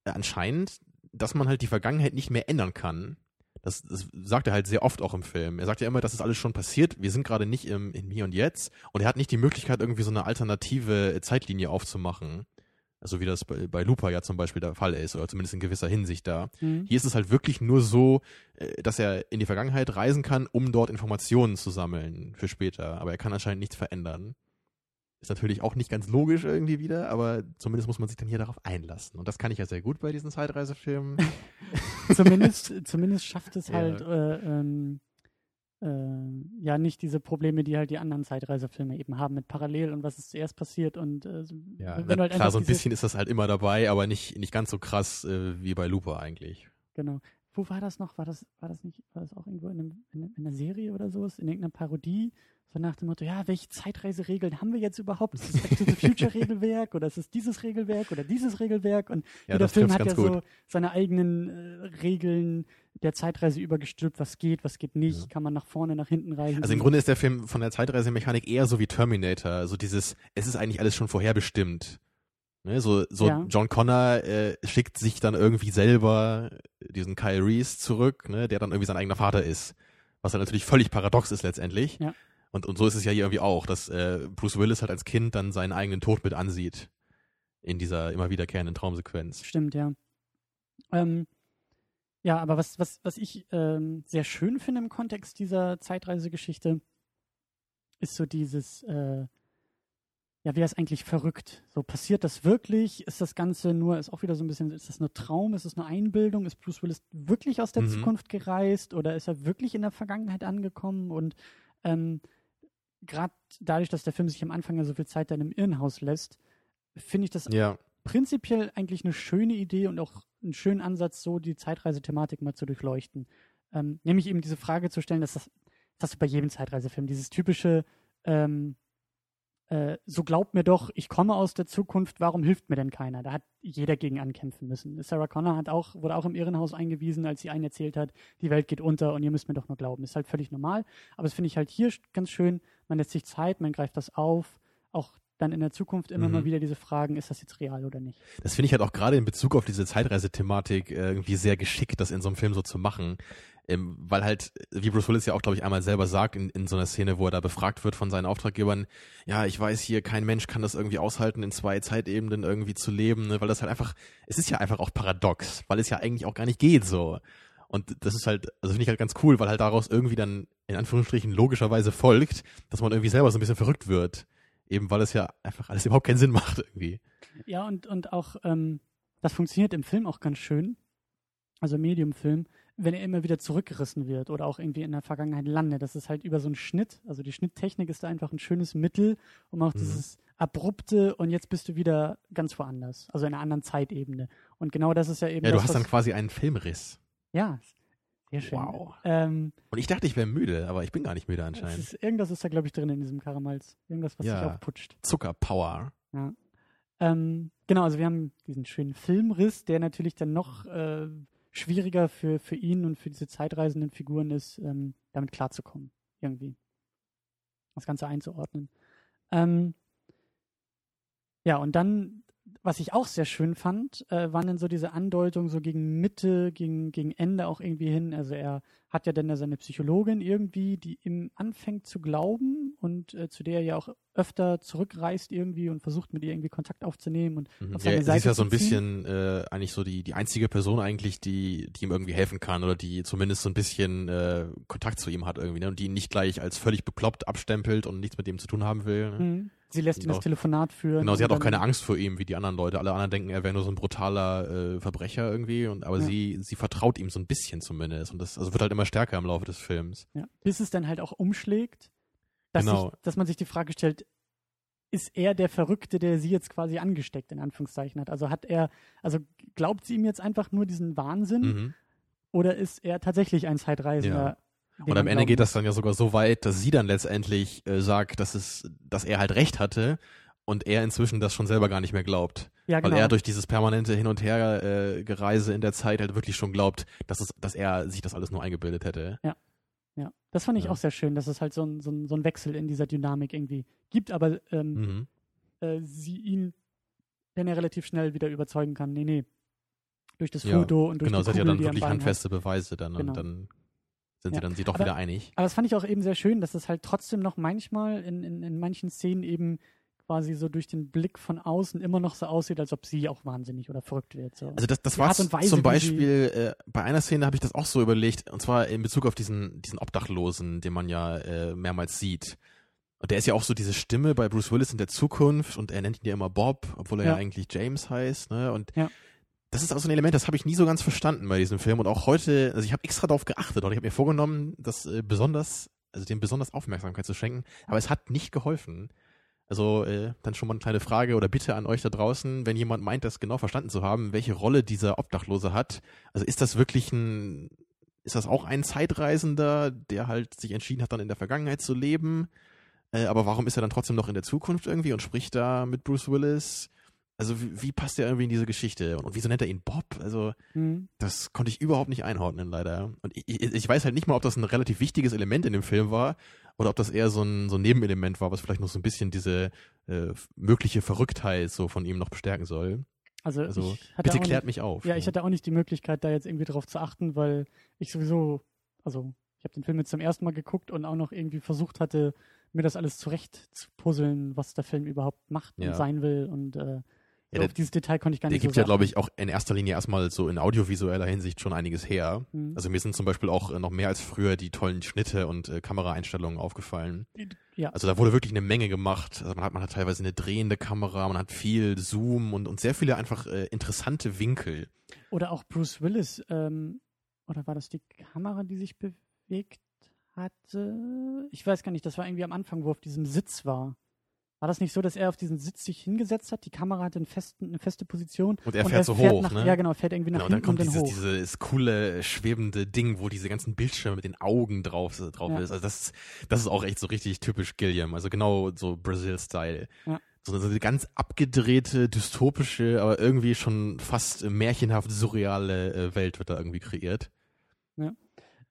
anscheinend, dass man halt die Vergangenheit nicht mehr ändern kann. Das, das sagt er halt sehr oft auch im Film. Er sagt ja immer, das ist alles schon passiert. Wir sind gerade nicht im, in Mir und Jetzt. Und er hat nicht die Möglichkeit, irgendwie so eine alternative Zeitlinie aufzumachen. Also wie das bei, bei Lupa ja zum Beispiel der Fall ist, oder zumindest in gewisser Hinsicht da. Mhm. Hier ist es halt wirklich nur so, äh, dass er in die Vergangenheit reisen kann, um dort Informationen zu sammeln für später. Aber er kann anscheinend nichts verändern. Ist natürlich auch nicht ganz logisch irgendwie wieder, aber zumindest muss man sich dann hier darauf einlassen. Und das kann ich ja sehr gut bei diesen Zeitreisefilmen. zumindest, zumindest schafft es Ja. halt äh, ähm, äh, ja nicht diese Probleme, die halt die anderen Zeitreisefilme eben haben mit Parallel und was ist zuerst passiert und äh, Ja, wenn na, halt klar, so ein bisschen ist das halt immer dabei, aber nicht, nicht ganz so krass äh, wie bei Looper eigentlich. Genau. Wo war das noch? War das, war das nicht, war das auch irgendwo in, einem, in, einem- in einer Serie oder so? In irgendeiner Parodie? So nach dem Motto, ja, welche Zeitreiseregeln haben wir jetzt überhaupt? Ist es Back to the Future Regelwerk oder ist es dieses Regelwerk oder dieses Regelwerk? Und Ja, jeder das Film hat ja gut. so seine eigenen äh, Regeln der Zeitreise übergestülpt, was geht, was geht nicht, Ja. kann man nach vorne, nach hinten reisen. Also im Grunde ist der Film von der Zeitreisemechanik eher so wie Terminator. Also dieses, es ist eigentlich alles schon vorherbestimmt. Ne, so so Ja. John Connor äh, schickt sich dann irgendwie selber diesen Kyle Reese zurück, ne, der dann irgendwie sein eigener Vater ist. Was dann natürlich völlig paradox ist letztendlich. Ja. Und, und so ist es ja hier irgendwie auch, dass äh, Bruce Willis halt als Kind dann seinen eigenen Tod mit ansieht. In dieser immer wiederkehrenden Traumsequenz. Stimmt, ja. Ähm, ja, aber was, was, was ich ähm, sehr schön finde im Kontext dieser Zeitreisegeschichte, ist so dieses, äh, ja, wer ist eigentlich verrückt? So, passiert das wirklich? Ist das Ganze nur, ist auch wieder so ein bisschen, ist das nur Traum? Ist es nur Einbildung? Ist Bruce Willis wirklich aus der Mhm. Zukunft gereist? Oder ist er wirklich in der Vergangenheit angekommen? Und ähm, gerade dadurch, dass der Film sich am Anfang ja so viel Zeit dann im Irrenhaus lässt, finde ich das Ja. prinzipiell eigentlich eine schöne Idee und auch einen schönen Ansatz, so die Zeitreisethematik mal zu durchleuchten. Ähm, nämlich eben diese Frage zu stellen, dass das, das hast du bei jedem Zeitreisefilm, dieses typische, ähm, äh, so glaubt mir doch, ich komme aus der Zukunft, warum hilft mir denn keiner? Da hat jeder gegen ankämpfen müssen. Sarah Connor hat auch, wurde auch im Irrenhaus eingewiesen, als sie einen erzählt hat, die Welt geht unter und ihr müsst mir doch nur glauben. Ist halt völlig normal. Aber das finde ich halt hier ganz schön. Man lässt sich Zeit, man greift das auf. Auch dann in der Zukunft immer Mhm. mal wieder diese Fragen, ist das jetzt real oder nicht? Das finde ich halt auch gerade in Bezug auf diese Zeitreisethematik äh, irgendwie sehr geschickt, das in so einem Film so zu machen. Ähm, weil halt, wie Bruce Willis ja auch, glaube ich, einmal selber sagt, in, in so einer Szene, wo er da befragt wird von seinen Auftraggebern, ja, ich weiß hier, kein Mensch kann das irgendwie aushalten, in zwei Zeitebenen irgendwie zu leben, ne? weil das halt einfach, es ist ja einfach auch paradox, weil es ja eigentlich auch gar nicht geht so. Und das ist halt, also finde ich halt ganz cool, weil halt daraus irgendwie dann in Anführungsstrichen logischerweise folgt, dass man irgendwie selber so ein bisschen verrückt wird. Eben weil es ja einfach alles überhaupt keinen Sinn macht irgendwie. Ja, und, und auch, ähm, das funktioniert im Film auch ganz schön, also im Medium-Film, wenn er immer wieder zurückgerissen wird oder auch irgendwie in der Vergangenheit landet. Das ist halt über so einen Schnitt, also die Schnitttechnik ist da einfach ein schönes Mittel, um auch Mhm. dieses abrupte und jetzt bist du wieder ganz woanders, also in einer anderen Zeitebene. Und genau das ist ja eben Ja, das, du hast dann quasi einen Filmriss. ja, sehr schön. Wow. Ähm, Und ich dachte, ich wäre müde, aber ich bin gar nicht müde anscheinend. ist, irgendwas ist da, glaube ich, drin in diesem Karamals. Irgendwas, was Ja. sich aufputscht. Zuckerpower. Ähm, genau, also wir haben diesen schönen Filmriss, der natürlich dann noch äh, schwieriger für, für ihn und für diese zeitreisenden Figuren ist, ähm, damit klarzukommen. Irgendwie. Das Ganze einzuordnen. Ähm, ja, und dann, was ich auch sehr schön fand, äh, waren dann so diese Andeutungen so gegen Mitte, gegen, gegen Ende auch irgendwie hin. Also er hat ja dann da seine Psychologin irgendwie, die ihm anfängt zu glauben und äh, zu der er ja auch öfter zurückreist irgendwie und versucht mit ihr irgendwie Kontakt aufzunehmen und Mhm. auf Ja, seine sie ist ja Seite so ein bisschen äh, eigentlich so die, die einzige Person eigentlich, die, die ihm irgendwie helfen kann oder die zumindest so ein bisschen äh, Kontakt zu ihm hat irgendwie, ne? Und die ihn nicht gleich als völlig bekloppt abstempelt und nichts mit ihm zu tun haben will. Ne? Mhm. Sie lässt ihn Genau. das Telefonat führen. Genau, sie hat auch keine Angst vor ihm wie die anderen Leute. Alle anderen denken, er wäre nur so ein brutaler äh, Verbrecher irgendwie, und aber Ja. sie, sie vertraut ihm so ein bisschen zumindest. Und das also wird halt immer stärker im Laufe des Films. Ja, bis es dann halt auch umschlägt, dass, Genau. sich, dass man sich die Frage stellt, ist er der Verrückte, der sie jetzt quasi angesteckt, in Anführungszeichen hat? Also hat er, also glaubt sie ihm jetzt einfach nur diesen Wahnsinn Mhm. oder ist er tatsächlich ein Zeitreisender? dem Und am Ende geht das dann ja sogar so weit, dass sie dann letztendlich äh, sagt, dass es, dass er halt recht hatte und er inzwischen das schon selber gar nicht mehr glaubt. Ja, genau. Weil er durch dieses permanente Hin und Her äh, in der Zeit halt wirklich schon glaubt, dass es, dass er sich das alles nur eingebildet hätte. ja, das fand ich Ja. auch sehr schön, dass es halt so ein, so, ein, so ein Wechsel in dieser Dynamik irgendwie gibt, aber ähm, Mhm. äh, sie ihn den er relativ schnell wieder überzeugen kann. Nee, nee. Durch das Ja, Foto und durch Genau, die es hat ja dann wirklich Bein hat. handfeste Beweise dann Genau. und dann sind Ja. sie dann sich doch Aber- wieder einig. Aber das fand ich auch eben sehr schön, dass es halt trotzdem noch manchmal in, in, in manchen Szenen eben quasi so durch den Blick von außen immer noch so aussieht, als ob sie auch wahnsinnig oder verrückt wird. So. Also das, das war zum Beispiel, äh, bei einer Szene habe ich das auch so überlegt, und zwar in Bezug auf diesen, diesen Obdachlosen, den man ja äh, mehrmals sieht. Und der ist ja auch so diese Stimme bei Bruce Willis in der Zukunft und er nennt ihn ja immer Bob, obwohl er ja, Ja. eigentlich James heißt, ne? Und Ja. Das ist auch so ein Element, das habe ich nie so ganz verstanden bei diesem Film. Und auch heute, also ich habe extra darauf geachtet und ich habe mir vorgenommen, das äh, besonders, also dem besonders Aufmerksamkeit zu schenken, aber es hat nicht geholfen. Also äh, dann schon mal eine kleine Frage oder Bitte an euch da draußen, wenn jemand meint, das genau verstanden zu haben, welche Rolle dieser Obdachlose hat. Also ist das wirklich ein, ist das auch ein Zeitreisender, der halt sich entschieden hat, dann in der Vergangenheit zu leben? Äh, aber warum ist er dann trotzdem noch in der Zukunft irgendwie und spricht da mit Bruce Willis? Also wie, wie passt der irgendwie in diese Geschichte? Und, und wieso nennt er ihn Bob? Also Mhm. das konnte ich überhaupt nicht einordnen, leider. Und ich, ich, ich weiß halt nicht mal, ob das ein relativ wichtiges Element in dem Film war oder ob das eher so ein, so ein Nebenelement war, was vielleicht noch so ein bisschen diese äh, mögliche Verrücktheit so von ihm noch bestärken soll. Also, Also bitte klärt nicht, mich auf. Ja, ich hatte auch nicht die Möglichkeit, da jetzt irgendwie drauf zu achten, weil ich sowieso, also ich habe den Film jetzt zum ersten Mal geguckt und auch noch irgendwie versucht hatte, mir das alles zurecht zu puzzeln, was der Film überhaupt macht Ja. und sein will. Und äh, so der- auf dieses Detail konnte ich gar Der nicht gibt so ja, glaube ich, auch in erster Linie erstmal so in audiovisueller Hinsicht schon einiges her. Mhm. Also mir sind zum Beispiel auch äh, noch mehr als früher die tollen Schnitte und äh, Kameraeinstellungen aufgefallen. ja. Also da wurde wirklich eine Menge gemacht. Also man hat, man hat teilweise eine drehende Kamera, man hat viel Zoom und, und sehr viele einfach äh, interessante Winkel. Oder auch Bruce Willis, ähm, oder war das die Kamera, die sich bewegt hatte? Ich weiß gar nicht, das war irgendwie am Anfang, wo auf diesem Sitz war. War das nicht so, dass er auf diesen Sitz sich hingesetzt hat? Die Kamera hat einen festen, eine feste Position. Und er fährt so hoch, nach, ne? Ja, genau, fährt irgendwie nach Genau, und dann hinten kommt und dann dieses, hoch. dieses coole, schwebende Ding, wo diese ganzen Bildschirme mit den Augen drauf, drauf Ja. ist. Also das, das ist auch echt so richtig typisch Gilliam. Also genau so Brazil-Style. Ja. So, so eine ganz abgedrehte, dystopische, aber irgendwie schon fast äh, märchenhaft surreale äh, Welt wird da irgendwie kreiert.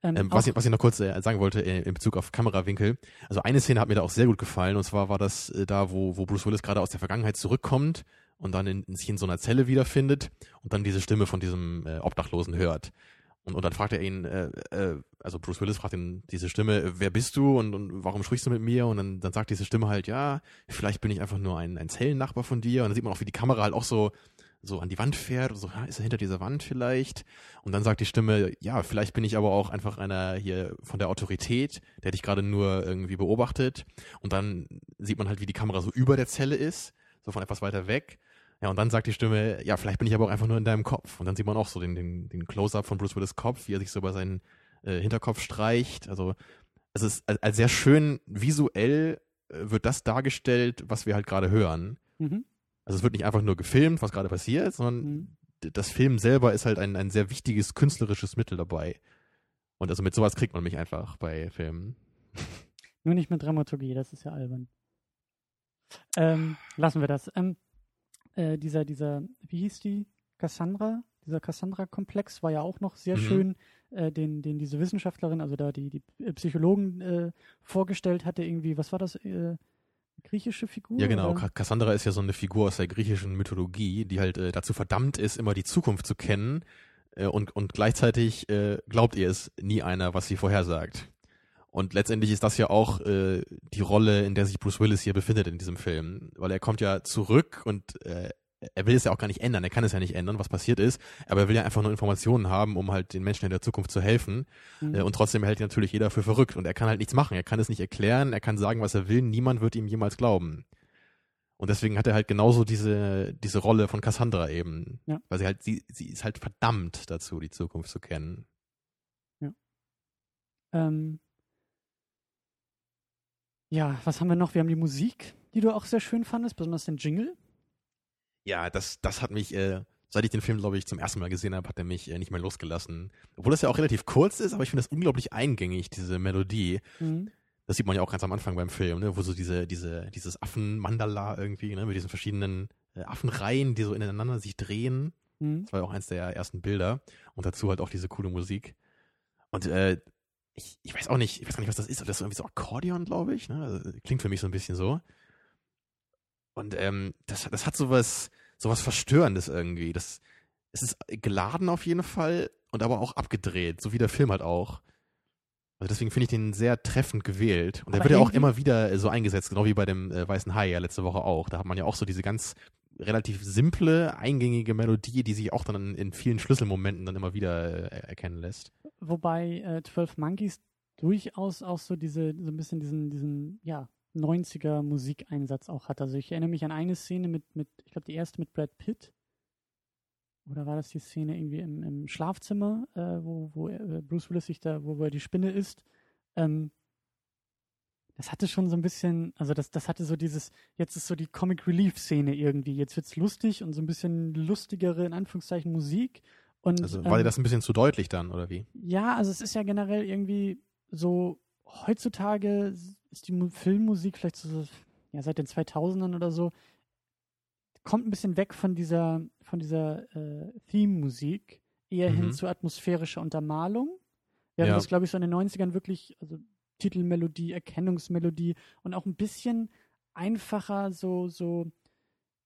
Ähm, Ähm, was, ich, was ich noch kurz äh, sagen wollte äh, in Bezug auf Kamerawinkel. Also eine Szene hat mir da auch sehr gut gefallen und zwar war das äh, da, wo, wo Bruce Willis gerade aus der Vergangenheit zurückkommt und dann in, sich in so einer Zelle wiederfindet und dann diese Stimme von diesem äh, Obdachlosen hört. Und, und dann fragt er ihn, äh, äh, also Bruce Willis fragt ihn diese Stimme, äh, wer bist du und, und warum sprichst du mit mir? Und dann, dann sagt diese Stimme halt, ja, vielleicht bin ich einfach nur ein, ein Zellennachbar von dir. Und dann sieht man auch, wie die Kamera halt auch so, so an die Wand fährt so, ist er hinter dieser Wand vielleicht? Und dann sagt die Stimme, ja, vielleicht bin ich aber auch einfach einer hier von der Autorität, der dich gerade nur irgendwie beobachtet. Und dann sieht man halt, wie die Kamera so über der Zelle ist, so von etwas weiter weg. Ja, und dann sagt die Stimme, ja, vielleicht bin ich aber auch einfach nur in deinem Kopf. Und dann sieht man auch so den, den, den Close-Up von Bruce Willis Kopf, wie er sich so über seinen äh, Hinterkopf streicht. Also es ist als, als sehr schön visuell äh, wird das dargestellt, was wir halt gerade hören. mhm, Also es wird nicht einfach nur gefilmt, was gerade passiert, sondern mhm. das Film selber ist halt ein, ein sehr wichtiges künstlerisches Mittel dabei. Und also mit sowas kriegt man mich einfach bei Filmen. Nur nicht mit Dramaturgie, das ist ja albern. Ähm, lassen wir das. Ähm, äh, dieser, dieser, wie hieß die? Cassandra? Dieser Cassandra-Komplex war ja auch noch sehr Mhm. schön, äh, den, den diese Wissenschaftlerin, also da die, die äh, Psychologen äh, vorgestellt hatte, irgendwie, was war das? Griechische Figur? Ja, genau. Oder? Cassandra ist ja so eine Figur aus der griechischen Mythologie, die halt äh, dazu verdammt ist, immer die Zukunft zu kennen. Äh, und, und gleichzeitig äh, glaubt ihr es nie einer, was sie vorhersagt. Und letztendlich ist das ja auch äh, die Rolle, in der sich Bruce Willis hier befindet in diesem Film. Weil er kommt ja zurück und äh, er will es ja auch gar nicht ändern, er kann es ja nicht ändern, was passiert ist, aber er will ja einfach nur Informationen haben, um halt den Menschen in der Zukunft zu helfen. Mhm. Äh, und trotzdem hält ihn natürlich jeder für verrückt und er kann halt nichts machen, er kann es nicht erklären, er kann sagen, was er will, niemand wird ihm jemals glauben. Und deswegen hat er halt genauso diese, diese Rolle von Cassandra eben. Ja. Weil sie halt, sie, sie ist halt verdammt dazu, die Zukunft zu kennen. Ähm, ja, was haben wir noch? Wir haben die Musik, die du auch sehr schön fandest, besonders den Jingle. Ja, das, das hat mich, äh, seit ich den Film, glaube ich, zum ersten Mal gesehen habe, hat er mich äh, nicht mehr losgelassen. Obwohl das ja auch relativ kurz ist, aber ich finde das unglaublich eingängig, diese Melodie. Mhm. Das sieht man ja auch ganz am Anfang beim Film, ne, wo so diese, diese, dieses Affenmandala irgendwie, ne, mit diesen verschiedenen äh, Affenreihen, die so ineinander sich drehen. Mhm. Das war ja auch eins der ersten Bilder. Und dazu halt auch diese coole Musik. Und äh, ich, ich weiß auch nicht, ich weiß gar nicht, was das ist. Das ist irgendwie so Akkordeon, glaube ich. Ne? Also, klingt für mich so ein bisschen so. Und ähm, das, das hat sowas, sowas Verstörendes irgendwie. Das, es ist geladen auf jeden Fall und aber auch abgedreht, so wie der Film halt auch. Also deswegen finde ich den sehr treffend gewählt. Und Aber er wird ja auch immer wieder äh, so eingesetzt, genau wie bei dem äh, Weißen Hai ja letzte Woche auch. Da hat man ja auch so diese ganz relativ simple, eingängige Melodie, die sich auch dann in, in vielen Schlüsselmomenten dann immer wieder äh, erkennen lässt. Wobei äh, 12 Monkeys durchaus auch so diese, so ein bisschen diesen, diesen, ja, 90er Musikeinsatz auch hat. Also ich erinnere mich an eine Szene mit, mit ich glaube die erste mit Brad Pitt. Oder war das die Szene irgendwie im, im Schlafzimmer, äh, wo, wo äh, Bruce Willis sich da, wo, wo er die Spinne isst? Ähm, das hatte schon so ein bisschen, also das, das hatte so dieses, jetzt ist so die Comic Relief Szene irgendwie. Jetzt wird's lustig und so ein bisschen lustigere, in Anführungszeichen, Musik. Und, Also war dir ähm, das ein bisschen zu deutlich dann, oder wie? ja, also es ist ja generell irgendwie so, heutzutage ist die Mu- Filmmusik vielleicht so, ja, seit den 2000ern oder so, kommt ein bisschen weg von dieser, von dieser äh, Theme-Musik, eher hin Mhm. zu atmosphärischer Untermalung. Während Ja. das, glaube ich, so in den 90ern wirklich, also Titelmelodie, Erkennungsmelodie und auch ein bisschen einfacher so, so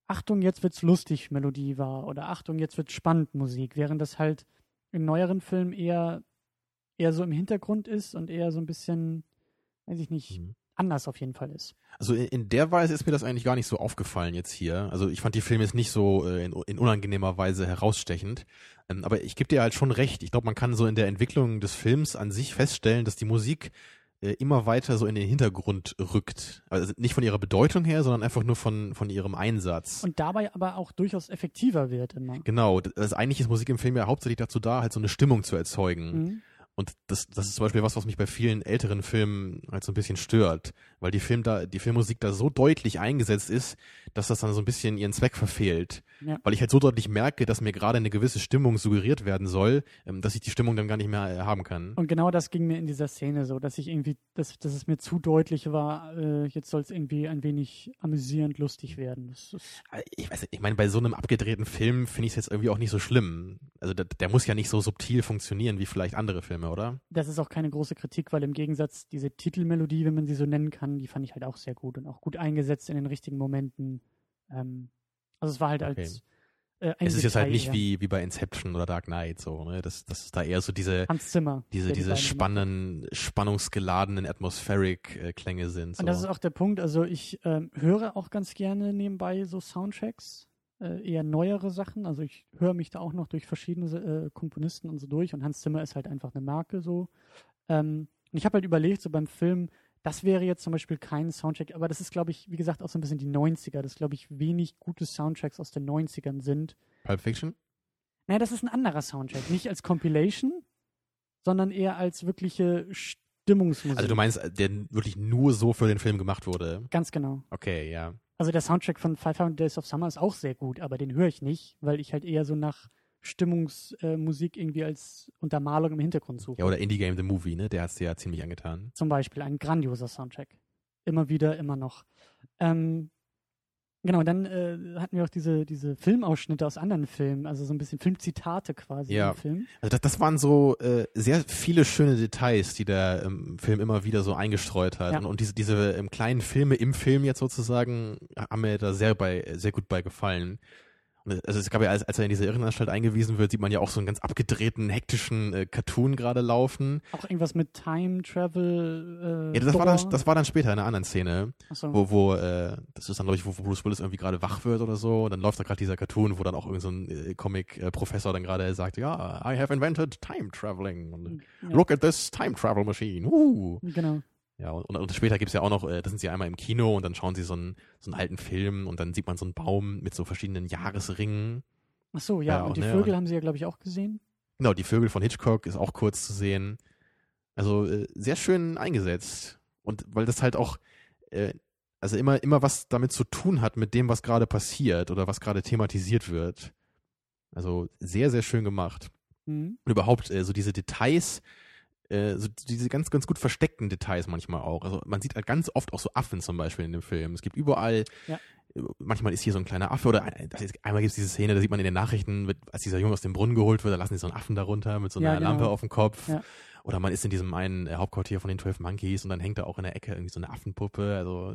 Achtung, jetzt wird's lustig Melodie war oder Achtung, jetzt wird's spannend Musik, während das halt in neueren Filmen eher, eher so im Hintergrund ist und eher so ein bisschen, weiß ich nicht, Mhm. anders auf jeden Fall ist. Also in, in der Weise ist mir das eigentlich gar nicht so aufgefallen jetzt hier. Also ich fand die Filme jetzt nicht so äh, in, in unangenehmer Weise herausstechend. Ähm, aber ich gebe dir halt schon recht. Ich glaube, man kann so in der Entwicklung des Films an sich feststellen, dass die Musik äh, immer weiter so in den Hintergrund rückt. Also nicht von ihrer Bedeutung her, sondern einfach nur von, von ihrem Einsatz. Und dabei aber auch durchaus effektiver wird immer. Genau, also eigentlich ist Musik im Film ja hauptsächlich dazu da, halt so eine Stimmung zu erzeugen. Mhm. Und das, das ist zum Beispiel was, was mich bei vielen älteren Filmen halt so ein bisschen stört, weil die Film da, die Filmmusik da so deutlich eingesetzt ist, dass das dann so ein bisschen ihren Zweck verfehlt. Ja. Weil ich halt so deutlich merke, dass mir gerade eine gewisse Stimmung suggeriert werden soll, ähm, dass ich die Stimmung dann gar nicht mehr äh, haben kann. Und genau das ging mir in dieser Szene so, dass ich irgendwie, dass, dass es mir zu deutlich war, äh, jetzt soll es irgendwie ein wenig amüsierend lustig werden. Äh, Ich weiß nicht, ich meine, bei so einem abgedrehten Film finde ich es jetzt irgendwie auch nicht so schlimm. Also der, der muss ja nicht so subtil funktionieren wie vielleicht andere Filme, oder? das ist auch keine große Kritik, weil im Gegensatz diese Titelmelodie, wenn man sie so nennen kann, die fand ich halt auch sehr gut und auch gut eingesetzt in den richtigen Momenten. Ähm, also es war halt Okay. als äh, es ist jetzt halt Detail nicht eher. wie, wie bei Inception oder Dark Knight so, ne? Das, das ist da eher so diese, Hans Zimmer. diese, diese spannenden, spannungsgeladenen Atmospheric-Klänge sind. So. Und das ist auch der Punkt. Also ich ähm, höre auch ganz gerne nebenbei so Soundtracks, äh, eher neuere Sachen. Also ich höre mich da auch noch durch verschiedene äh, Komponisten und so durch. Und Hans Zimmer ist halt einfach eine Marke so. Ähm, und ich habe halt überlegt, so beim Film, das wäre jetzt zum Beispiel kein Soundtrack, aber das ist, glaube ich, wie gesagt, auch so ein bisschen die 90er, dass, glaube ich, wenig gute Soundtracks aus den 90ern sind. Pulp Fiction? Naja, das ist ein anderer Soundtrack. Nicht als Compilation, sondern eher als wirkliche Stimmungsmusik. Also du meinst, äh, der wirklich nur so für den Film gemacht wurde? Ganz genau. Okay, ja. Also der Soundtrack von 500 Days of Summer ist auch sehr gut, aber den höre ich nicht, weil ich halt eher so nach Stimmungsmusik irgendwie als Untermalung im Hintergrund suche. Ja, oder Indie Game The Movie, ne? Der hat's dir ja ziemlich angetan. Zum Beispiel ein grandioser Soundtrack. Immer wieder, immer noch. Ähm, genau, dann äh, hatten wir auch diese, diese Filmausschnitte aus anderen Filmen, also so ein bisschen Filmzitate quasi Ja. im Film. Also das, das waren so äh, sehr viele schöne Details, die der ähm, Film immer wieder so eingestreut hat. Ja. Und, und diese, diese ähm, kleinen Filme im Film jetzt sozusagen haben mir da sehr bei sehr gut bei gefallen. Also es gab ja, als, als er in diese Irrenanstalt eingewiesen wird, sieht man ja auch so einen ganz abgedrehten, hektischen äh, Cartoon gerade laufen. Auch irgendwas mit Time Travel. Äh, Ja, das war, dann, das war dann später in einer anderen Szene, Achso. wo, wo äh, das ist dann, glaube ich, wo, wo Bruce Willis irgendwie gerade wach wird oder so. Und dann läuft da gerade dieser Cartoon, wo dann auch irgend so ein äh, Comic-Professor dann gerade sagt, ja, I have invented time traveling. Und, Ja. Look at this time travel machine. Uh. Genau. Ja, und, und später gibt's ja auch noch, äh, da sind sie einmal im Kino und dann schauen sie so einen, so einen alten Film und dann sieht man so einen Baum mit so verschiedenen Jahresringen. Ach so, ja, Ja, und die ne, Vögel und- haben sie ja, glaube ich, auch gesehen. Genau, die Vögel von Hitchcock ist auch kurz zu sehen. Also äh, sehr schön eingesetzt. Und weil das halt auch, äh, also immer, immer was damit zu tun hat mit dem, was gerade passiert oder was gerade thematisiert wird. Also sehr, sehr schön gemacht. Mhm. Und überhaupt äh, so diese Details, äh, so diese ganz, ganz gut versteckten Details manchmal auch. Also man sieht halt ganz oft auch so Affen zum Beispiel in dem Film. Es gibt überall, Ja. manchmal ist hier so ein kleiner Affe oder ist, einmal gibt es diese Szene, da sieht man in den Nachrichten, mit, als dieser Junge aus dem Brunnen geholt wird, da lassen sie so einen Affen darunter mit so einer Ja, genau. Lampe auf dem Kopf. Ja. Oder man ist in diesem einen äh, Hauptquartier von den 12 Monkeys und dann hängt da auch in der Ecke irgendwie so eine Affenpuppe. Also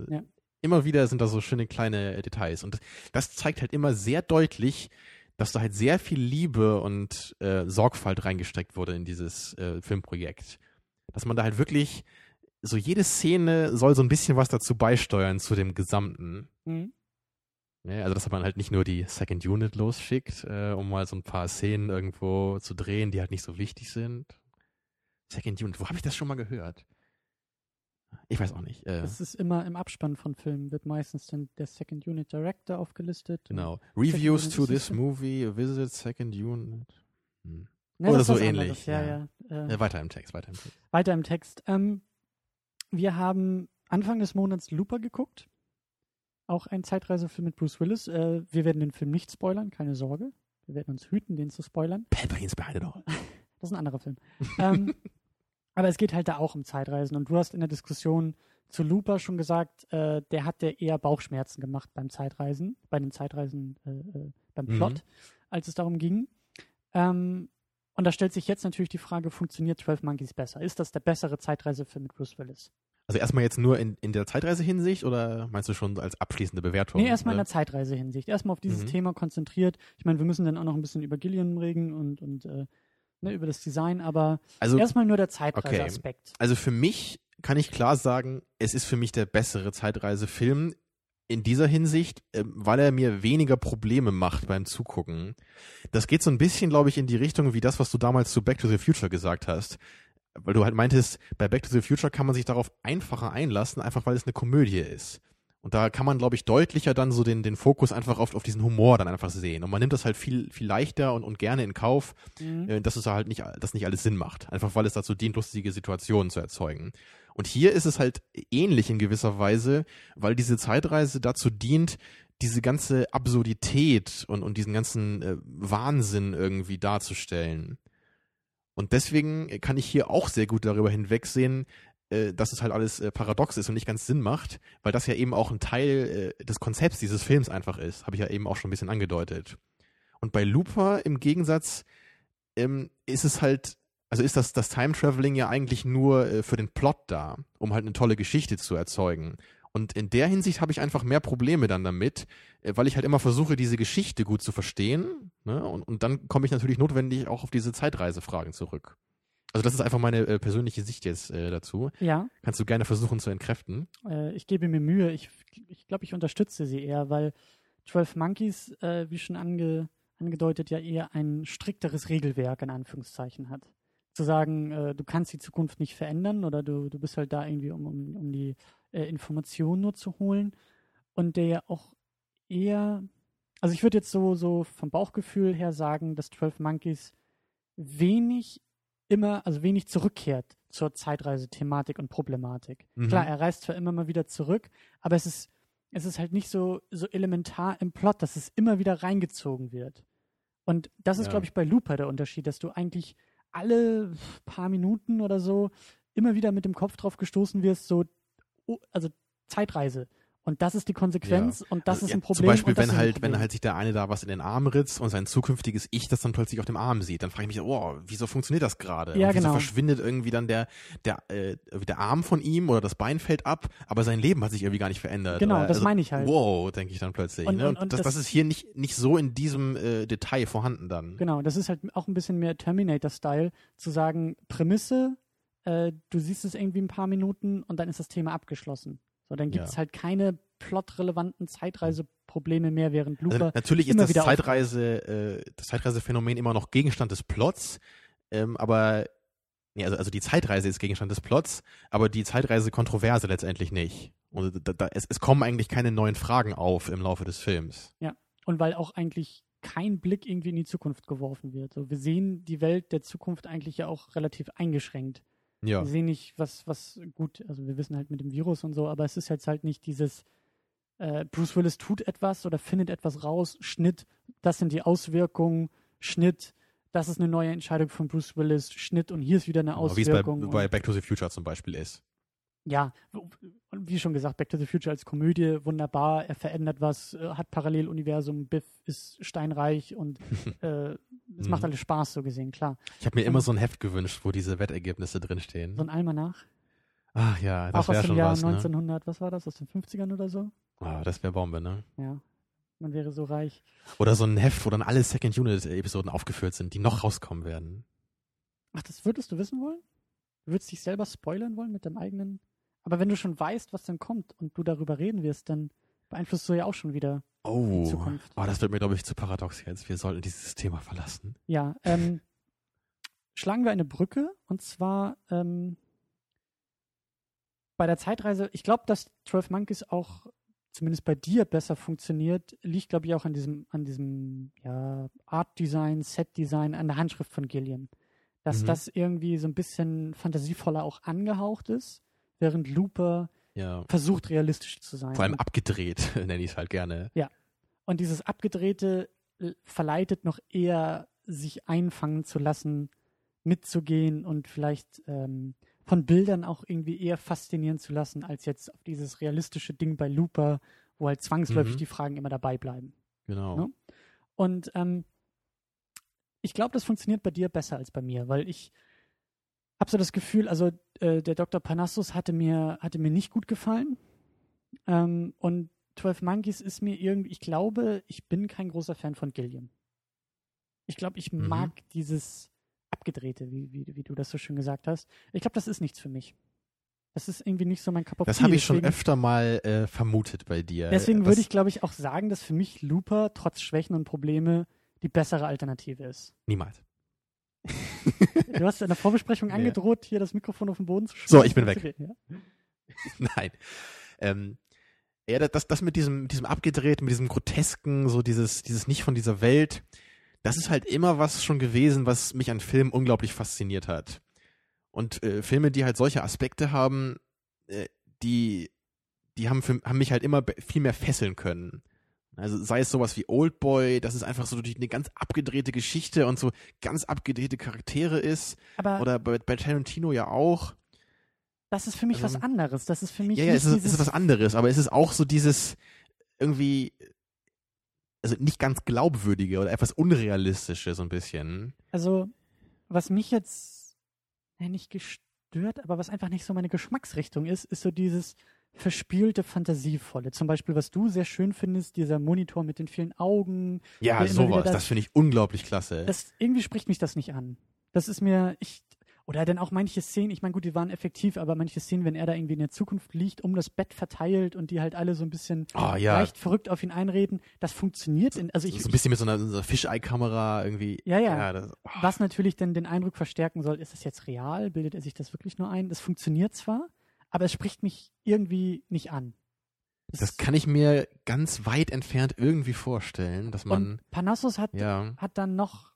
immer wieder sind da so schöne kleine äh, Details. Und das zeigt halt immer sehr deutlich, dass da halt sehr viel Liebe und äh, Sorgfalt reingesteckt wurde in dieses äh, Filmprojekt. Dass man da halt wirklich, so jede Szene soll so ein bisschen was dazu beisteuern zu dem Gesamten. Mhm. Ja, also dass man halt nicht nur die Second Unit losschickt, äh, um mal so ein paar Szenen irgendwo zu drehen, die halt nicht so wichtig sind. Second Unit, wo habe ich das schon mal gehört? Ich weiß auch nicht. Äh, Das ist immer im Abspann von Filmen, wird meistens dann der Second Unit Director aufgelistet. genau. Reviews to this movie, visit Second Unit. Hm. Ne, Oder so ähnlich, Ja, ja. ja. Äh, Äh, weiter im Text, weiter im Text. Weiter im Text. Ähm, wir haben Anfang des Monats Looper geguckt. Auch ein Zeitreisefilm mit Bruce Willis. Äh, wir werden den Film nicht spoilern, keine Sorge. Wir werden uns hüten, den zu spoilern. Palpatine's behind it all. Das ist ein anderer Film. ähm, aber es geht halt da auch um Zeitreisen. Und du hast in der Diskussion zu Looper schon gesagt, äh, der hat ja eher Bauchschmerzen gemacht beim Zeitreisen, bei den Zeitreisen, äh, äh, beim Mhm. Plot, als es darum ging. Ähm, und da stellt sich jetzt natürlich die Frage, funktioniert 12 Monkeys besser? Ist das der bessere Zeitreisefilm mit Bruce Willis? Also erstmal jetzt nur in, in der Zeitreise-Hinsicht oder meinst du schon als abschließende Bewertung? Nee, erstmal in oder? der Zeitreise-Hinsicht. Erstmal auf dieses Mhm. Thema konzentriert. Ich meine, wir müssen dann auch noch ein bisschen über Gillian reden und, und äh, ne, über das Design, aber Also, erstmal nur der Zeitreise-Aspekt. also für mich kann ich klar sagen, es ist für mich der bessere Zeitreisefilm in dieser Hinsicht, ähm, weil er mir weniger Probleme macht beim Zugucken. Das geht so ein bisschen, glaube ich, in die Richtung wie das, was du damals zu Back to the Future gesagt hast. Weil du halt meintest, bei Back to the Future kann man sich darauf einfacher einlassen, einfach weil es eine Komödie ist. Und da kann man, glaube ich, deutlicher dann so den, den Fokus einfach auf, auf diesen Humor dann einfach sehen. Und man nimmt das halt viel, viel leichter und, und gerne in Kauf, Mhm. äh, dass es da halt nicht, dass nicht alles Sinn macht. Einfach weil es dazu dient, lustige Situationen zu erzeugen. Und hier ist es halt ähnlich in gewisser Weise, weil diese Zeitreise dazu dient, diese ganze Absurdität und, und diesen ganzen äh, Wahnsinn irgendwie darzustellen. Und deswegen kann ich hier auch sehr gut darüber hinwegsehen, äh, dass es halt alles äh, paradox ist und nicht ganz Sinn macht, weil das ja eben auch ein Teil äh, des Konzepts dieses Films einfach ist. Habe ich ja eben auch schon ein bisschen angedeutet. Und bei Looper im Gegensatz ähm, ist es halt, also ist das, das Time Traveling ja eigentlich nur äh, für den Plot da, um halt eine tolle Geschichte zu erzeugen. Und in der Hinsicht habe ich einfach mehr Probleme dann damit, äh, weil ich halt immer versuche, diese Geschichte gut zu verstehen. Ne? Und, und dann komme ich natürlich notwendig auch auf diese Zeitreisefragen zurück. Also das ist einfach meine äh, persönliche Sicht jetzt äh, dazu. Ja, Kannst du gerne versuchen zu entkräften. äh, ich gebe mir Mühe. Ich, ich glaube, ich unterstütze sie eher, weil 12 Monkeys, äh, wie schon ange, angedeutet, ja eher ein strikteres Regelwerk in Anführungszeichen hat. Zu sagen, äh, du kannst die Zukunft nicht verändern oder du, du bist halt da irgendwie, um, um, um die äh, Informationen nur zu holen. Und der ja auch eher, also ich würde jetzt so, so vom Bauchgefühl her sagen, dass 12 Monkeys wenig immer, also wenig zurückkehrt zur Zeitreise-Thematik und Problematik. Mhm. Klar, er reist zwar immer mal wieder zurück, aber es ist, es ist halt nicht so, so elementar im Plot, dass es immer wieder reingezogen wird. Und das ist, Ja. glaube ich, bei Looper der Unterschied, dass du eigentlich alle paar Minuten oder so immer wieder mit dem Kopf drauf gestoßen wirst, so, oh, also Zeitreise. Und das ist die Konsequenz und das Also, ist ja, ein Problem. Zum Beispiel, wenn halt, wenn halt sich der eine da was in den Arm ritzt und sein zukünftiges Ich das dann plötzlich auf dem Arm sieht, dann frage ich mich, oh, wieso funktioniert das gerade? Ja, und wieso genau. verschwindet irgendwie dann der, der, äh, der Arm von ihm oder das Bein fällt ab, aber sein Leben hat sich irgendwie gar nicht verändert. Genau, oder, das meine ich halt. Wow, denke ich dann plötzlich. Und- ne? und- und, und das, das- das ist hier nicht, nicht so in diesem äh, Detail vorhanden dann. Genau, das ist halt auch ein bisschen mehr Terminator-Style, zu sagen, Prämisse, äh, du siehst es irgendwie ein paar Minuten und dann ist das Thema abgeschlossen. So, dann gibt Ja. es halt keine plotrelevanten Zeitreiseprobleme mehr, während Also, Looper natürlich ist das Zeitreise, äh, das Zeitreisephänomen immer noch Gegenstand des Plots, ähm, aber nee, also, also die Zeitreise ist Gegenstand des Plots, aber die Zeitreise-Kontroverse letztendlich nicht. Und da, da, es, es kommen eigentlich keine neuen Fragen auf im Laufe des Films. und weil auch eigentlich kein Blick irgendwie in die Zukunft geworfen wird. So, wir sehen die Welt der Zukunft eigentlich ja auch relativ eingeschränkt. Ja. Wir sehen nicht, was, was gut, also wir wissen halt mit dem Virus und so, aber es ist jetzt halt nicht dieses, äh, Bruce Willis tut etwas oder findet etwas raus, Schnitt, das sind die Auswirkungen, Schnitt, das ist eine neue Entscheidung von Bruce Willis, Schnitt und hier ist wieder eine Genau, Wie es bei, Auswirkung. bei Back to the Future zum Beispiel ist. Ja, und wie schon gesagt, Back to the Future als Komödie, wunderbar, er verändert was, äh, hat Paralleluniversum, Biff ist steinreich und äh, es Mhm. macht alles Spaß, so gesehen, klar. Ich habe mir Und- immer so ein Heft gewünscht, wo diese Wettergebnisse drinstehen. So ein Almanach. Ach ja, das auch aus wäre dem schon Jahr was, ne? 1900, was war das, aus den 50ern oder so? Ah, das wäre Bombe, ne? Ja, man wäre so reich. Oder so ein Heft, wo dann alle Second Unit-Episoden aufgeführt sind, die noch rauskommen werden. Ach, das würdest du wissen wollen? Du würdest dich selber spoilern wollen mit deinem eigenen. Aber wenn du schon weißt, was dann kommt und du darüber reden wirst, dann beeinflusst du ja auch schon wieder. Oh, Zukunft. oh das wird mir, glaube ich, zu paradox jetzt. Wir sollten dieses Thema verlassen. Ja, ähm, schlagen wir eine Brücke und zwar ähm, bei der Zeitreise. Ich glaube, dass 12 Monkeys auch zumindest bei dir besser funktioniert, liegt, glaube ich, auch an diesem, an diesem ja, Art Design, Set Design, an der Handschrift von Gilliam. Dass Mhm. das irgendwie so ein bisschen fantasievoller auch angehaucht ist, während Looper Ja. versucht, realistisch zu sein. Vor allem abgedreht, nenne ich es halt gerne. Und dieses Abgedrehte verleitet noch eher, sich einfangen zu lassen, mitzugehen und vielleicht ähm, von Bildern auch irgendwie eher faszinieren zu lassen, als jetzt auf dieses realistische Ding bei Looper, wo halt zwangsläufig Mhm. die Fragen immer dabei bleiben. Genau. Ne? Und ähm, ich glaube, das funktioniert bei dir besser als bei mir, weil ich habe so das Gefühl, also äh, der Dr. Panassus hatte mir, hatte mir nicht gut gefallen. Ähm, und 12 Monkeys ist mir irgendwie, ich glaube, ich bin kein großer Fan von Gilliam. Ich glaube, ich Mhm. mag dieses Abgedrehte, wie, wie, wie du das so schön gesagt hast. Ich glaube, das ist nichts für mich. Das ist irgendwie nicht so mein Cup of Das habe ich schon deswegen- öfter mal äh, vermutet bei dir. Deswegen das, würde ich, glaube ich, auch sagen, dass für mich Looper trotz Schwächen und Probleme die bessere Alternative ist. Niemals. Du hast in der Vorbesprechung angedroht, hier das Mikrofon auf den Boden zu So, schmeißen ich bin weg. zu reden, Ja? Nein. Ähm, ja, das, das mit diesem, mit diesem abgedrehten, mit diesem grotesken, so dieses, dieses nicht von dieser Welt, das ist halt immer was schon gewesen, was mich an Filmen unglaublich fasziniert hat. Und äh, Filme, die halt solche Aspekte haben, äh, die, die haben, für, haben mich halt immer viel mehr fesseln können. Also sei es sowas wie Oldboy, das ist einfach so durch eine ganz abgedrehte Geschichte und so ganz abgedrehte Charaktere ist. Aber Oder bei, bei Tarantino ja auch. das ist für mich also- was anderes. Das ist für mich Ja, ja, es ist, es ist was anderes, aber es ist auch so dieses irgendwie, also nicht ganz glaubwürdige oder etwas unrealistische so ein bisschen. also was mich jetzt ja, nicht gestört, aber was einfach nicht so meine Geschmacksrichtung ist, ist so dieses verspielte, fantasievolle. Zum Beispiel, was du sehr schön findest, dieser Monitor mit den vielen Augen. Ja, sowas, das- das finde ich unglaublich klasse. Das, irgendwie spricht mich das nicht an. Das ist mir, ich, oder dann auch manche Szenen, ich meine, gut, die waren effektiv, aber manche Szenen, wenn er da irgendwie in der Zukunft liegt, um das Bett verteilt und die halt alle so ein bisschen oh ja, leicht verrückt auf ihn einreden, das funktioniert. In, also ich, so ein bisschen mit so einer, so einer Fisheye-Kamera irgendwie. Ja, ja. ja das, oh, was natürlich dann den Eindruck verstärken soll, ist das jetzt real? Bildet er sich das wirklich nur ein? Das funktioniert zwar, aber es spricht mich irgendwie nicht an. das kann ich mir ganz weit entfernt irgendwie vorstellen, dass man, und Panassus hat, ja, hat dann noch,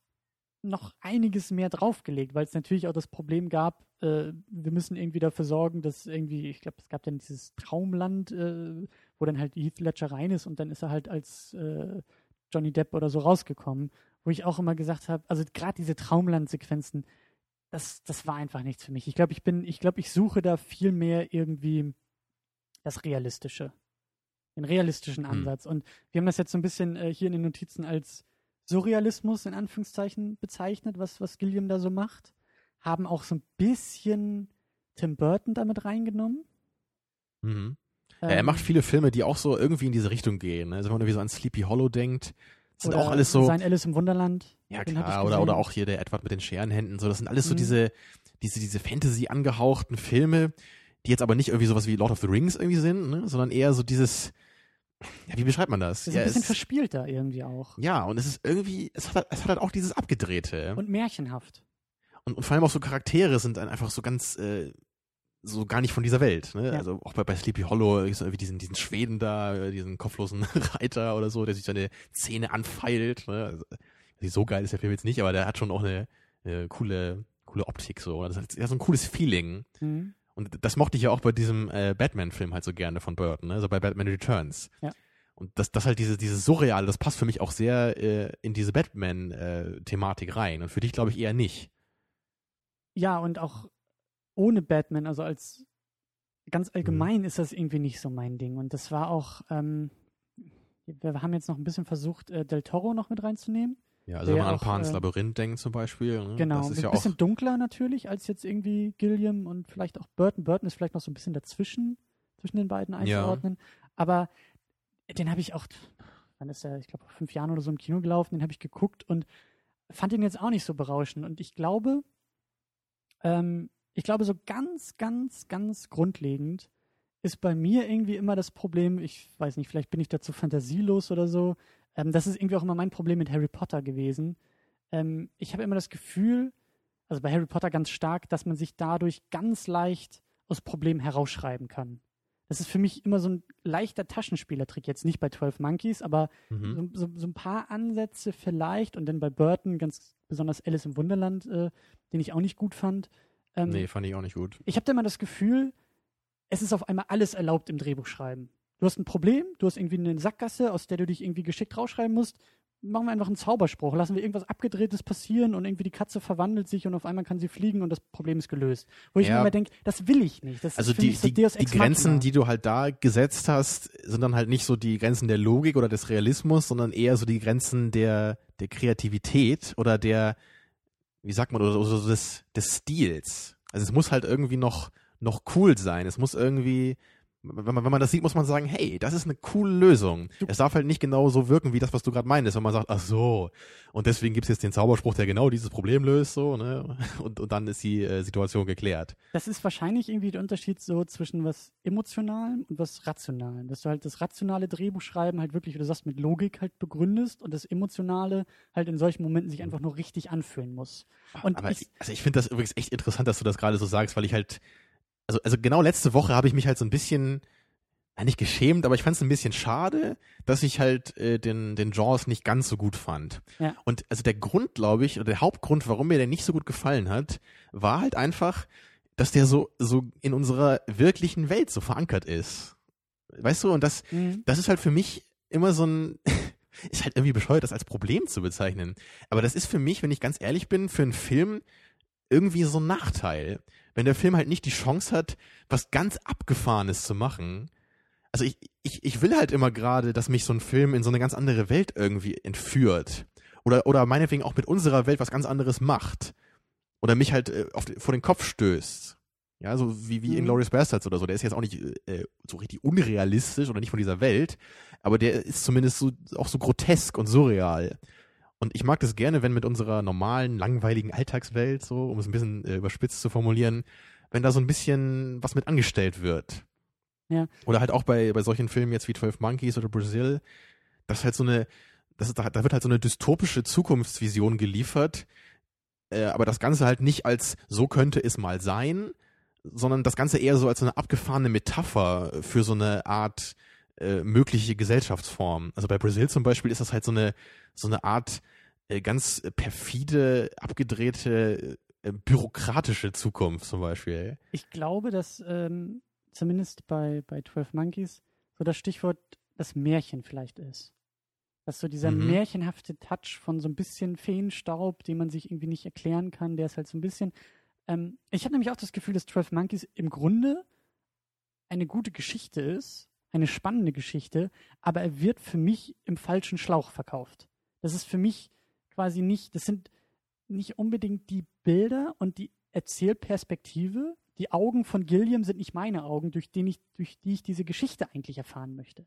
noch einiges mehr draufgelegt, weil es natürlich auch das Problem gab, äh, wir müssen irgendwie dafür sorgen, dass irgendwie, ich glaube, es gab dann dieses Traumland, äh, wo dann halt Heath Ledger rein ist und dann ist er halt als äh, Johnny Depp oder so rausgekommen, wo ich auch immer gesagt habe, also gerade diese Traumland-Sequenzen, das, das war einfach nichts für mich. Ich glaube, ich bin, ich glaube, ich suche da viel mehr irgendwie das Realistische. Den realistischen Hm. Ansatz. Und wir haben das jetzt so ein bisschen äh, hier in den Notizen als Surrealismus in Anführungszeichen bezeichnet, was, was Gilliam da so macht. Haben auch so ein bisschen Tim Burton damit reingenommen. mhm. ja, er Ähm, macht viele Filme, die auch so irgendwie in diese Richtung gehen. Ne? Also wenn man irgendwie so an Sleepy Hollow denkt, sind oder auch alles so, Sein Alice im Wunderland. Ja, klar, oder, oder auch hier der Edward mit den Scherenhänden, so, das sind alles so Mhm. diese, diese, diese Fantasy angehauchten Filme, die jetzt aber nicht irgendwie sowas wie Lord of the Rings irgendwie sind, ne, sondern eher so dieses, ja, wie beschreibt man das? Das ist ja, ein bisschen es, verspielter irgendwie auch. ja, und es ist irgendwie, es hat, halt- es hat halt auch dieses Abgedrehte. Und märchenhaft. Und, und vor allem auch so Charaktere sind dann einfach so ganz, äh, so gar nicht von dieser Welt. Ne? Ja. Also auch bei, bei Sleepy Hollow ist irgendwie diesen, diesen Schweden da, äh, diesen kopflosen Reiter oder so, der sich seine Zähne anfeilt. Ne? Also, so geil ist der Film jetzt nicht, aber der hat schon auch eine, äh, coole, coole Optik so. Das hat so ein cooles Feeling. Mhm. Und das mochte ich ja auch bei diesem äh, Batman-Film halt so gerne von Burton, ne? also bei Batman Returns. Ja. Und das, das halt diese, dieses Surreale, das passt für mich auch sehr äh, in diese Batman-Thematik rein. Und für dich glaube ich eher nicht. Ja, und auch ohne Batman, also als ganz Mhm. allgemein ist das irgendwie nicht so mein Ding. Und das war auch, ähm, wir haben jetzt noch ein bisschen versucht, äh, Del Toro noch mit reinzunehmen. Ja, also wenn man an Pans äh, Labyrinth denkt zum Beispiel. Ne? Genau, das ist ein ja bisschen dunkler natürlich als jetzt irgendwie Gilliam und vielleicht auch Burton. Burton ist vielleicht noch so ein bisschen dazwischen, zwischen den beiden einzuordnen. Ja. Aber den habe ich auch, wann ist er, ich glaube, vor fünf Jahren oder so im Kino gelaufen, den habe ich geguckt und fand ihn jetzt auch nicht so berauschend. Und ich glaube, ähm, ich glaube, so ganz, ganz, ganz grundlegend ist bei mir irgendwie immer das Problem, ich weiß nicht, vielleicht bin ich dazu fantasielos oder so. Ähm, das ist irgendwie auch immer mein Problem mit Harry Potter gewesen. Ähm, ich habe immer das Gefühl, also bei Harry Potter ganz stark, dass man sich dadurch ganz leicht aus Problemen herausschreiben kann. Das ist für mich immer so ein leichter Taschenspielertrick. Jetzt nicht bei 12 Monkeys, aber mhm. so, so, so, ein paar Ansätze vielleicht. Und dann bei Burton ganz besonders Alice im Wunderland, äh, den ich auch nicht gut fand. Ähm, nee, fand ich auch nicht gut. Ich habe da immer das Gefühl, es ist auf einmal alles erlaubt im Drehbuchschreiben. Du hast ein Problem, du hast irgendwie eine Sackgasse, aus der du dich irgendwie geschickt rausschreiben musst. Machen wir einfach einen Zauberspruch, lassen wir irgendwas Abgedrehtes passieren und irgendwie die Katze verwandelt sich und auf einmal kann sie fliegen und das Problem ist gelöst. Wo ich ja. mir immer denke, das will ich nicht. Das also die, so die, die Grenzen, die du halt da gesetzt hast, sind dann halt nicht so die Grenzen der Logik oder des Realismus, sondern eher so die Grenzen der, der Kreativität oder der, wie sagt man, oder so des, des Stils. Also es muss halt irgendwie noch noch cool sein. Es muss irgendwie, wenn man, wenn man das sieht, muss man sagen, hey, das ist eine coole Lösung. Du es darf halt nicht genau so wirken, wie das, was du gerade meintest, wenn man sagt, ach so, und deswegen gibt es jetzt den Zauberspruch, der genau dieses Problem löst, so, ne? Und, und dann ist die äh, Situation geklärt. Das ist wahrscheinlich irgendwie der Unterschied so zwischen was Emotionalem und was Rationalem. Dass du halt das rationale Drehbuchschreiben halt wirklich, wie du sagst, mit Logik halt begründest und das Emotionale halt in solchen Momenten sich einfach nur richtig anfühlen muss. Und Aber ich, also ich finde das übrigens echt interessant, dass du das gerade so sagst, weil ich halt also, also genau letzte Woche habe ich mich halt so ein bisschen, ja, nicht geschämt, aber ich fand es ein bisschen schade, dass ich halt äh, den, den Jaws nicht ganz so gut fand. Ja. Und also der Grund, glaube ich, oder der Hauptgrund, warum mir der nicht so gut gefallen hat, war halt einfach, dass der so, so in unserer wirklichen Welt so verankert ist. Weißt du, und das, mhm. das ist halt für mich immer so ein, ist halt irgendwie bescheuert, das als Problem zu bezeichnen. Aber das ist für mich, wenn ich ganz ehrlich bin, für einen Film irgendwie so ein Nachteil wenn der Film halt nicht die Chance hat, was ganz Abgefahrenes zu machen. Also ich, ich, ich will halt immer gerade, dass mich so ein Film in so eine ganz andere Welt irgendwie entführt. Oder, oder meinetwegen auch mit unserer Welt was ganz anderes macht. Oder mich halt äh, auf, vor den Kopf stößt. Ja, so wie, wie mhm. Inglourious Bastards oder so. Der ist jetzt auch nicht äh, so richtig unrealistisch oder nicht von dieser Welt, aber der ist zumindest so, auch so grotesk und surreal. Und ich mag das gerne, wenn mit unserer normalen, langweiligen Alltagswelt, so, um es ein bisschen äh, überspitzt zu formulieren, wenn da so ein bisschen was mit angestellt wird. Ja. Oder halt auch bei, bei solchen Filmen jetzt wie 12 Monkeys oder Brazil, das halt so eine, das ist, da, da wird halt so eine dystopische Zukunftsvision geliefert, äh, aber das Ganze halt nicht als so könnte es mal sein, sondern das Ganze eher so als so eine abgefahrene Metapher für so eine Art äh, mögliche Gesellschaftsform. Also bei Brazil zum Beispiel ist das halt so eine, so eine Art äh, ganz perfide, abgedrehte, äh, bürokratische Zukunft zum Beispiel. Ich glaube, dass ähm, zumindest bei, bei 12 Monkeys so das Stichwort das Märchen vielleicht ist. Dass so dieser mhm. märchenhafte Touch von so ein bisschen Feenstaub, den man sich irgendwie nicht erklären kann, der ist halt so ein bisschen. Ähm, ich habe nämlich auch das Gefühl, dass 12 Monkeys im Grunde eine gute Geschichte ist, eine spannende Geschichte, aber er wird für mich im falschen Schlauch verkauft. Das ist für mich quasi nicht, das sind nicht unbedingt die Bilder und die Erzählperspektive. Die Augen von Gilliam sind nicht meine Augen, durch, den ich, durch die ich diese Geschichte eigentlich erfahren möchte.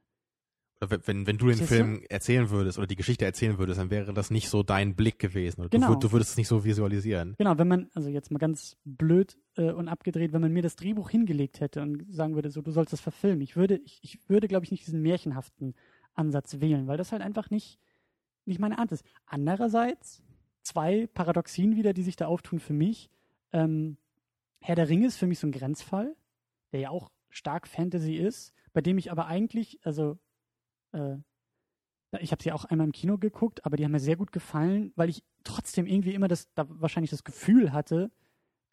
Wenn, wenn du den Siehst Film du? erzählen würdest oder die Geschichte erzählen würdest, dann wäre das nicht so dein Blick gewesen. Oder genau. du, du, würdest es nicht so visualisieren. Genau, wenn man, also jetzt mal ganz blöd äh, und abgedreht, wenn man mir das Drehbuch hingelegt hätte und sagen würde, so du sollst das verfilmen, ich würde, ich, ich würde, glaube ich, nicht diesen märchenhaften Ansatz wählen, weil das halt einfach nicht, nicht meine Art ist. Andererseits zwei Paradoxien wieder, die sich da auftun für mich. Ähm, Herr der Ringe ist für mich so ein Grenzfall, der ja auch stark Fantasy ist, bei dem ich aber eigentlich, also äh, ich habe sie auch einmal im Kino geguckt, aber die haben mir sehr gut gefallen, weil ich trotzdem irgendwie immer das, da wahrscheinlich das Gefühl hatte,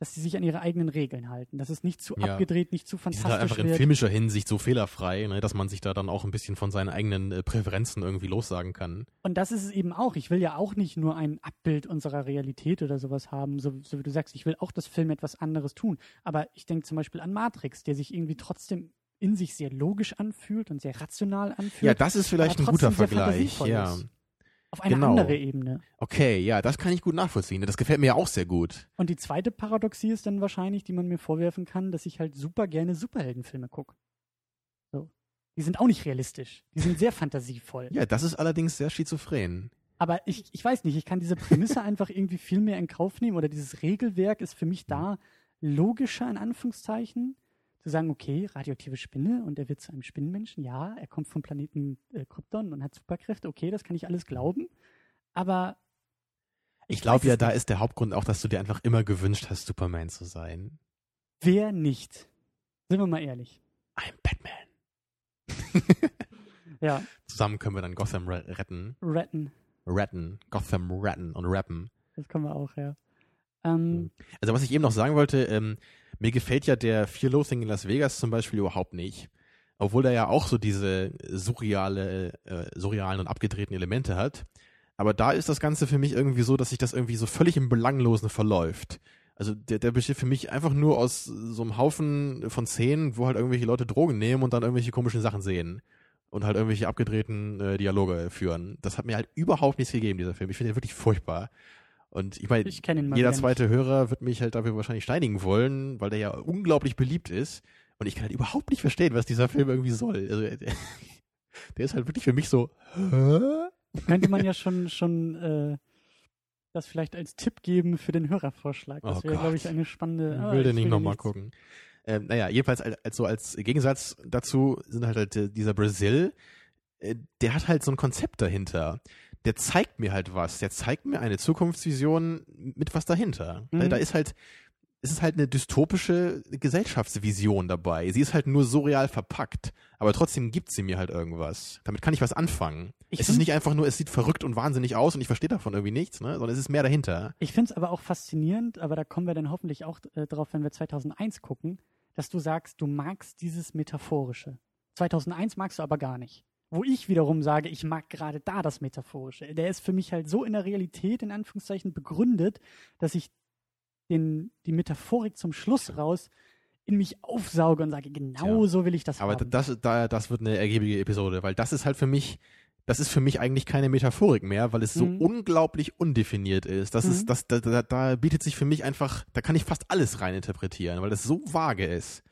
dass sie sich an ihre eigenen Regeln halten, dass es nicht zu ja. abgedreht, nicht zu fantastisch die sind halt einfach wird. in filmischer Hinsicht so fehlerfrei, ne, dass man sich da dann auch ein bisschen von seinen eigenen äh, Präferenzen irgendwie lossagen kann. Und das ist es eben auch. Ich will ja auch nicht nur ein Abbild unserer Realität oder sowas haben, so, so wie du sagst. Ich will auch, dass Film etwas anderes tun. Aber ich denke zum Beispiel an Matrix, der sich irgendwie trotzdem in sich sehr logisch anfühlt und sehr rational anfühlt. Ja, das ist vielleicht ein guter Vergleich. Ja. Auf eine Genau. andere Ebene. Okay, ja, das kann ich gut nachvollziehen. Das gefällt mir ja auch sehr gut. Und die zweite Paradoxie ist dann wahrscheinlich, die man mir vorwerfen kann, dass ich halt super gerne Superheldenfilme gucke. So. Die sind auch nicht realistisch. Die sind sehr fantasievoll. Ja, das ist allerdings sehr schizophren. Aber ich, ich weiß nicht, ich kann diese Prämisse einfach irgendwie viel mehr in Kauf nehmen oder dieses Regelwerk ist für mich da logischer, in Anführungszeichen, zu sagen, okay, radioaktive Spinne und er wird zu einem Spinnenmenschen, ja, er kommt vom Planeten äh, Krypton und hat Superkräfte, okay, das kann ich alles glauben. Aber Ich glaube ja, da ist der Hauptgrund auch, dass du dir einfach immer gewünscht hast, Superman zu sein. wer nicht? Sind wir mal ehrlich. I'm Batman. Ja, Zusammen können wir dann Gotham re retten. retten, Retten. Gotham retten und rappen. das können wir auch, ja. Ähm, Also was ich eben noch sagen wollte, ähm, mir gefällt ja der Fear Loathing in Las Vegas zum Beispiel überhaupt nicht. Obwohl er ja auch so diese surreale, äh, surrealen und abgedrehten Elemente hat. Aber da ist das Ganze für mich irgendwie so, dass sich das irgendwie so völlig im Belanglosen verläuft. Also der, der besteht für mich einfach nur aus so einem Haufen von Szenen, wo halt irgendwelche Leute Drogen nehmen und dann irgendwelche komischen Sachen sehen. Und halt irgendwelche abgedrehten äh, Dialoge führen. Das hat mir halt überhaupt nichts gegeben, dieser Film. Ich finde den wirklich furchtbar. Und ich meine, jeder zweite Hörer wird mich halt dafür wahrscheinlich steinigen wollen, weil der ja unglaublich beliebt ist. Und ich kann halt überhaupt nicht verstehen, was dieser Film irgendwie soll. Also, der, der ist halt wirklich für mich so, hä? nicht. Könnte man ja schon, schon äh, das vielleicht als Tipp geben für den Hörervorschlag. Das Oh wäre, glaube ich, eine spannende. Ich ah, will den nicht nochmal gucken. Ähm, naja, jedenfalls als, als so als Gegensatz dazu sind halt, halt äh, dieser Brazil, äh, der hat halt so ein Konzept dahinter. Der zeigt mir halt was. Der zeigt mir eine Zukunftsvision mit was dahinter. Da, Mhm. da ist halt, es ist halt eine dystopische Gesellschaftsvision dabei. Sie ist halt nur surreal verpackt, aber trotzdem gibt sie mir halt irgendwas. Damit kann ich was anfangen. Ich es ist nicht einfach nur, es sieht verrückt und wahnsinnig aus und ich verstehe davon irgendwie nichts, ne? sondern es ist mehr dahinter. Ich finde es aber auch faszinierend, aber da kommen wir dann hoffentlich auch äh, drauf, wenn wir 2001 gucken, dass du sagst, du magst dieses Metaphorische. 2001 magst du aber gar nicht. Wo ich wiederum sage, ich mag gerade da das Metaphorische. Der ist für mich halt so in der Realität, in Anführungszeichen, begründet, dass ich den, die Metaphorik zum Schluss raus in mich aufsauge und sage, genau Ja. so will ich das Aber haben. das, da, das wird eine ergiebige Episode, weil das ist halt für mich, das ist für mich eigentlich keine Metaphorik mehr, weil es so Mhm. unglaublich undefiniert ist. Das Mhm. ist, das, da, da, da bietet sich für mich einfach, da kann ich fast alles reininterpretieren, weil das so vage ist.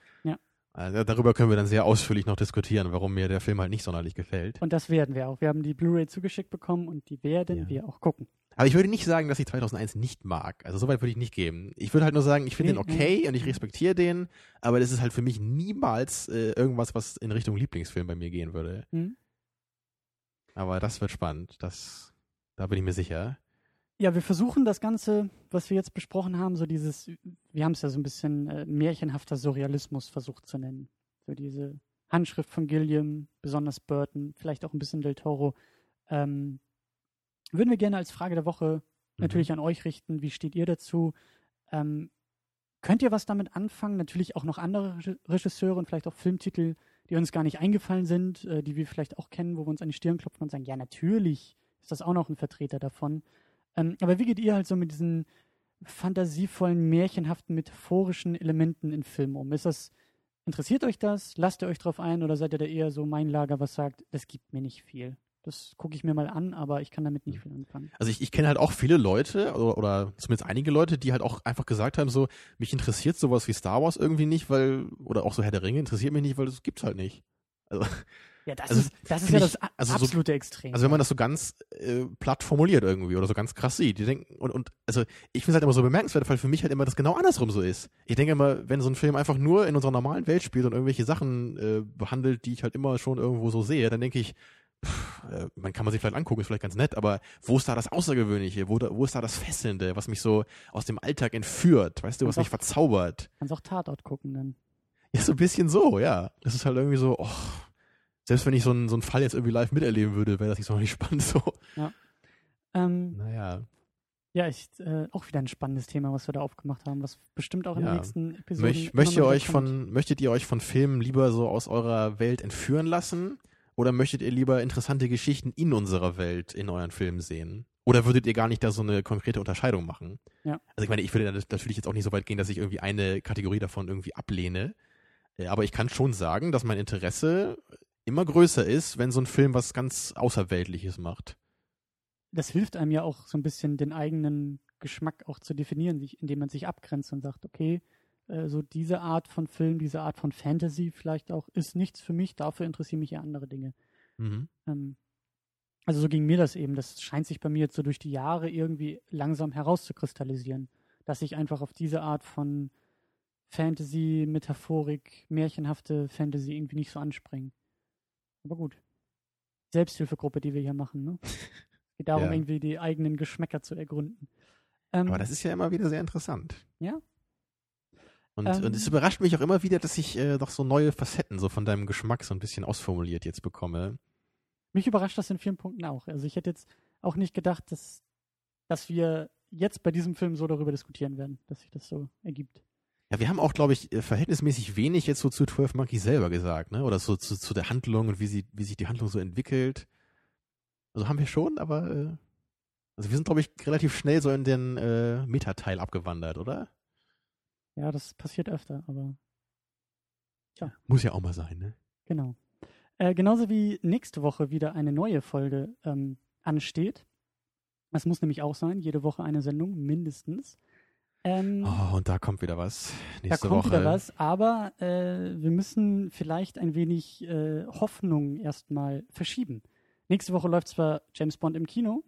Also darüber können wir dann sehr ausführlich noch diskutieren, warum mir der Film halt nicht sonderlich gefällt. und das werden wir auch. Wir haben die Blu-ray zugeschickt bekommen und die werden Ja. wir auch gucken. Aber ich würde nicht sagen, dass ich 2001 nicht mag. Also soweit würde ich nicht geben. Ich würde halt nur sagen, ich finde Nee, den okay und ich respektiere den, aber das ist halt für mich niemals äh, irgendwas, was in Richtung Lieblingsfilm bei mir gehen würde. Hm? Aber das wird spannend. Das, da bin ich mir sicher. Ja, wir versuchen das Ganze, was wir jetzt besprochen haben, so dieses, wir haben es ja so ein bisschen äh, märchenhafter Surrealismus versucht zu nennen. So diese Handschrift von Gilliam, besonders Burton, vielleicht auch ein bisschen Del Toro. Ähm, würden wir gerne als Frage der Woche Mhm. natürlich an euch richten. Wie steht ihr dazu? Ähm, könnt ihr was damit anfangen? Natürlich auch noch andere Reg- Regisseure und vielleicht auch Filmtitel, die uns gar nicht eingefallen sind, äh, die wir vielleicht auch kennen, wo wir uns an die Stirn klopfen und sagen, ja, natürlich ist das auch noch ein Vertreter davon. Ähm, aber wie geht ihr halt so mit diesen fantasievollen, märchenhaften, metaphorischen Elementen in Filmen um? Ist das, interessiert euch das? Lasst ihr euch drauf ein oder seid ihr da eher so mein Lager, was sagt, das gibt mir nicht viel? Das gucke ich mir mal an, aber ich kann damit nicht viel anfangen. Also ich, ich kenne halt auch viele Leute oder, oder zumindest einige Leute, die halt auch einfach gesagt haben, so, mich interessiert sowas wie Star Wars irgendwie nicht, weil, oder auch so Herr der Ringe interessiert mich nicht, weil das gibt's halt nicht. Also, Ja, das Also, ist, das ist ja das also so- absolute Extrem. also wenn man das so ganz äh, platt formuliert irgendwie oder so ganz krass sieht, die denken, und, und also ich finde es halt immer so bemerkenswert, weil für mich halt immer das genau andersrum so ist. Ich denke immer, wenn so ein Film einfach nur in unserer normalen Welt spielt und irgendwelche Sachen äh, behandelt, die ich halt immer schon irgendwo so sehe, dann denke ich, pff, äh, man kann man sich vielleicht angucken, ist vielleicht ganz nett, aber wo ist da das Außergewöhnliche? Wo, da, wo ist da das Fesselnde, was mich so aus dem Alltag entführt? Weißt du, was Und mich auch- verzaubert? Kannst auch Tatort gucken dann. Ja, so ein bisschen so, ja. Das ist halt irgendwie so, oh, selbst wenn ich so einen, so einen Fall jetzt irgendwie live miterleben würde, wäre das nicht so nicht spannend so. Ähm, Naja. ja, ich, äh, auch wieder ein spannendes Thema, was wir da aufgemacht haben, was bestimmt auch in Ja. den nächsten Episoden. Immer möchtet, ihr euch kommt. von, möchtet ihr euch von Filmen lieber so aus eurer Welt entführen lassen? Oder möchtet ihr lieber interessante Geschichten in unserer Welt in euren Filmen sehen? Oder würdet ihr gar nicht da so eine konkrete Unterscheidung machen? Ja. Also ich meine, ich würde natürlich jetzt auch nicht so weit gehen, dass ich irgendwie eine Kategorie davon irgendwie ablehne. Äh, Aber ich kann schon sagen, dass mein Interesse immer größer ist, wenn so ein Film was ganz Außerweltliches macht. das hilft einem ja auch so ein bisschen den eigenen Geschmack auch zu definieren, indem man sich abgrenzt und sagt, okay, äh, so diese Art von Film, diese Art von Fantasy vielleicht auch, ist nichts für mich, dafür interessieren mich ja andere Dinge. Mhm. Ähm, also so ging mir das eben. Das scheint sich bei mir jetzt so durch die Jahre irgendwie langsam herauszukristallisieren, dass ich einfach auf diese Art von Fantasy, Metaphorik, märchenhafte Fantasy irgendwie nicht so anspringen. Aber gut. Selbsthilfegruppe, die wir hier machen, ne? Geht darum, Ja. irgendwie die eigenen Geschmäcker zu ergründen. Ähm, Aber das ist ja immer wieder sehr interessant. Ja. Und, Ähm. und es überrascht mich auch immer wieder, dass ich äh, noch so neue Facetten so von deinem Geschmack so ein bisschen ausformuliert jetzt bekomme. Mich überrascht das in vielen Punkten auch. Also ich hätte jetzt auch nicht gedacht, dass, dass wir jetzt bei diesem Film so darüber diskutieren werden, dass sich das so ergibt. Ja, wir haben auch, glaube ich, äh, verhältnismäßig wenig jetzt so zu 12 Monkeys selber gesagt, ne? Oder so zu, zu der Handlung und wie, sie, wie sich die Handlung so entwickelt. Also haben wir schon, aber äh, also wir sind, glaube ich, relativ schnell so in den äh, Metateil abgewandert, oder? Ja, das passiert öfter, aber Muss ja auch mal sein, ne? genau. Äh, genauso wie nächste Woche wieder eine neue Folge ähm, ansteht. Das muss nämlich auch sein, jede Woche eine Sendung, mindestens. Ähm, Oh, und da kommt wieder was. Da Nächste kommt Woche. wieder was, aber äh, wir müssen vielleicht ein wenig äh, Hoffnung erstmal verschieben. Nächste Woche läuft zwar James Bond im Kino,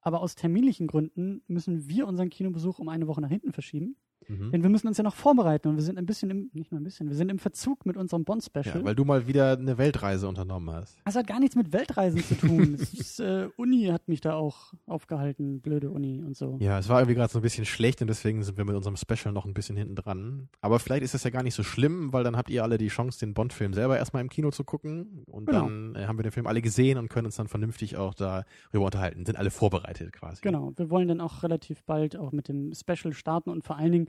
aber aus terminlichen Gründen müssen wir unseren Kinobesuch um eine Woche nach hinten verschieben. Mhm. Denn wir müssen uns ja noch vorbereiten und wir sind ein bisschen im, nicht mal ein bisschen, wir sind im Verzug mit unserem Bond-Special. Ja, weil du mal wieder eine Weltreise unternommen hast. das hat gar nichts mit Weltreisen zu tun. ist, äh, Uni hat mich da auch aufgehalten, blöde Uni und so. Ja, es war irgendwie gerade so ein bisschen schlecht und deswegen sind wir mit unserem Special noch ein bisschen hinten dran. Aber vielleicht ist das ja gar nicht so schlimm, weil dann habt ihr alle die Chance, den Bond-Film selber erstmal im Kino zu gucken. Und Genau. dann äh, haben wir den Film alle gesehen und können uns dann vernünftig auch darüber unterhalten. Sind alle vorbereitet quasi. Genau, wir wollen dann auch relativ bald auch mit dem Special starten und vor allen Dingen,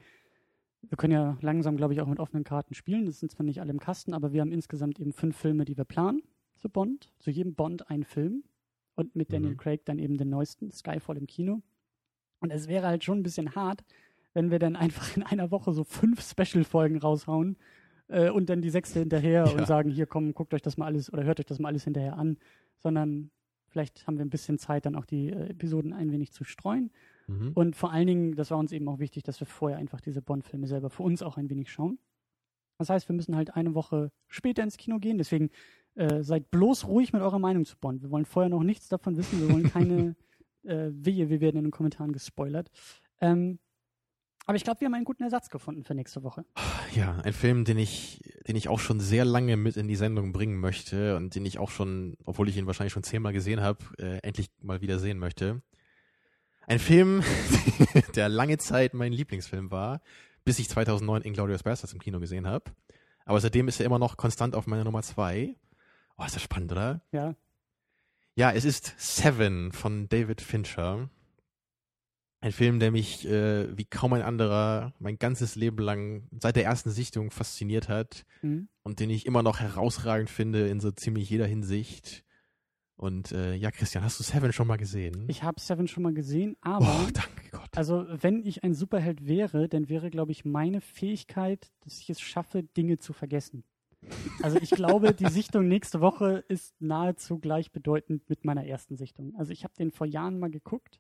wir können ja langsam, glaube ich, auch mit offenen Karten spielen. Das sind zwar nicht alle im Kasten, aber wir haben insgesamt eben fünf Filme, die wir planen zu Bond. Zu jedem Bond ein Film und mit Daniel Mhm. Craig dann eben den neuesten, Skyfall im Kino. Und es wäre halt schon ein bisschen hart, wenn wir dann einfach in einer Woche so fünf Special-Folgen raushauen äh, und dann die sechste hinterher Ja. und sagen, hier komm, guckt euch das mal alles oder hört euch das mal alles hinterher an, sondern vielleicht haben wir ein bisschen Zeit, dann auch die äh, Episoden ein wenig zu streuen. Mhm. Und vor allen Dingen, das war uns eben auch wichtig, dass wir vorher einfach diese Bond-Filme selber für uns auch ein wenig schauen. Das heißt, wir müssen halt eine Woche später ins Kino gehen. Deswegen äh, seid bloß ruhig mit eurer Meinung zu Bond. Wir wollen vorher noch nichts davon wissen. Wir wollen keine äh, Wehe, wir werden in den Kommentaren gespoilert. Ähm, aber ich glaube, wir haben einen guten Ersatz gefunden für nächste Woche. Ja, ein Film, den ich, den ich auch schon sehr lange mit in die Sendung bringen möchte und den ich auch schon, obwohl ich ihn wahrscheinlich schon zehnmal gesehen habe, äh, endlich mal wieder sehen möchte. Ein Film, der lange Zeit mein Lieblingsfilm war, bis ich 2009 Inglourious Basterds im Kino gesehen habe. Aber seitdem ist er immer noch konstant auf meiner Nummer zwei. Oh, ist das spannend, oder? Ja, Ja, es ist Seven von David Fincher. Ein Film, der mich äh, wie kaum ein anderer mein ganzes Leben lang seit der ersten Sichtung fasziniert hat hm. und den ich immer noch herausragend finde in so ziemlich jeder Hinsicht. Und äh, ja, Christian, hast du Seven schon mal gesehen? ich habe Seven schon mal gesehen, aber oh, danke Gott. Also, wenn ich ein Superheld wäre, dann wäre, glaube ich, meine Fähigkeit, dass ich es schaffe, Dinge zu vergessen. Also, ich glaube, die Sichtung nächste Woche ist nahezu gleichbedeutend mit meiner ersten Sichtung. Also, ich habe den vor Jahren mal geguckt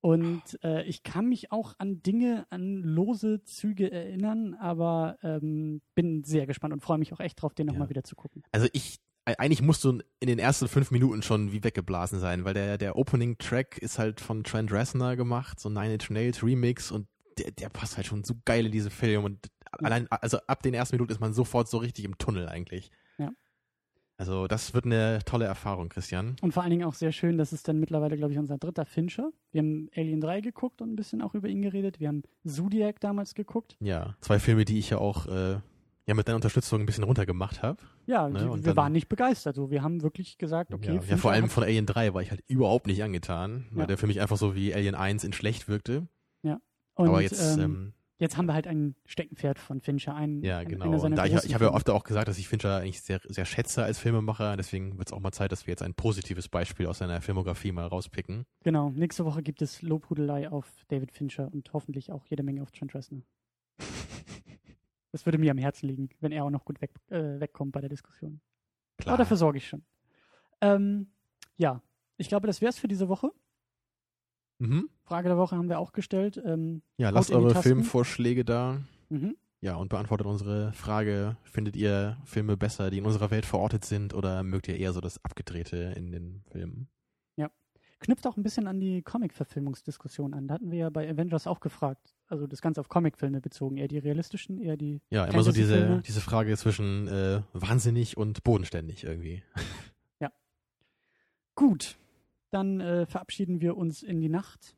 und äh, ich kann mich auch an Dinge, an lose Züge erinnern, aber ähm, bin sehr gespannt und freue mich auch echt drauf, den nochmal Ja. wieder zu gucken. Also ich, eigentlich musst du in den ersten fünf Minuten schon wie weggeblasen sein, weil der, der Opening-Track ist halt von Trent Reznor gemacht, so Nine Inch Nails Remix und der, der passt halt schon so geil in diese Film und allein, also ab den ersten Minuten ist man sofort so richtig im Tunnel eigentlich. Ja. Also das wird eine tolle Erfahrung, Christian. Und vor allen Dingen auch sehr schön, das ist dann mittlerweile, glaube ich, unser dritter Fincher. Wir haben Alien 3 geguckt und ein bisschen auch über ihn geredet. Wir haben Zodiac damals geguckt. Ja, zwei Filme, die ich ja auch äh, ja mit deiner Unterstützung ein bisschen runtergemacht habe. Ja, Ne, wir dann- waren nicht begeistert. So, wir haben wirklich gesagt, okay, ja, ja, vor allem von Alien 3 war ich halt überhaupt nicht angetan, weil Ja. der für mich einfach so wie Alien 1 in schlecht wirkte. und, Aber jetzt, ähm, ähm, jetzt haben wir halt ein Steckenpferd von Fincher. Ein, Ja, ein- genau. seiner Und da ich, ich habe ja oft auch gesagt, dass ich Fincher eigentlich sehr, sehr schätze als Filmemacher. Deswegen wird es auch mal Zeit, dass wir jetzt ein positives Beispiel aus seiner Filmografie mal rauspicken. Genau, nächste Woche gibt es Lobhudelei auf David Fincher und hoffentlich auch jede Menge auf Trent Reznor. Das würde mir am Herzen liegen, wenn er auch noch gut weg, äh, wegkommt bei der Diskussion. Klar. Aber dafür sorge ich schon. Ähm, ja, ich glaube, das wäre es für diese Woche. Mhm. Frage der Woche haben wir auch gestellt. Ähm, Ja, lasst eure. Filmvorschläge da. mhm. Ja, und beantwortet unsere Frage, findet ihr Filme besser, die in unserer Welt verortet sind, oder mögt ihr eher so das Abgedrehte in den Filmen? Knüpft auch ein bisschen an die Comic-Verfilmungsdiskussion an. Da hatten wir ja bei Avengers auch gefragt. Also das Ganze auf Comicfilme bezogen. Eher die realistischen, eher die. Ja, immer so diese, diese Frage zwischen äh, wahnsinnig und bodenständig irgendwie. Gut. Dann äh, verabschieden wir uns in die Nacht.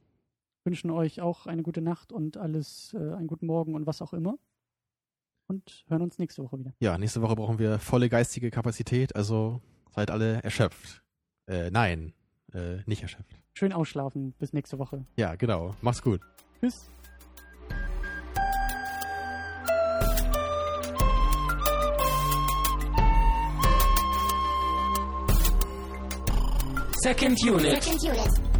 Wünschen euch auch eine gute Nacht und alles, äh, einen guten Morgen und was auch immer. Und hören uns nächste Woche wieder. Ja, nächste Woche brauchen wir volle geistige Kapazität, also seid alle erschöpft. Äh, nein, äh, nicht erschöpft. Schön ausschlafen. Bis nächste Woche. Ja, genau. Macht's gut. Tschüss. Second unit. Second unit.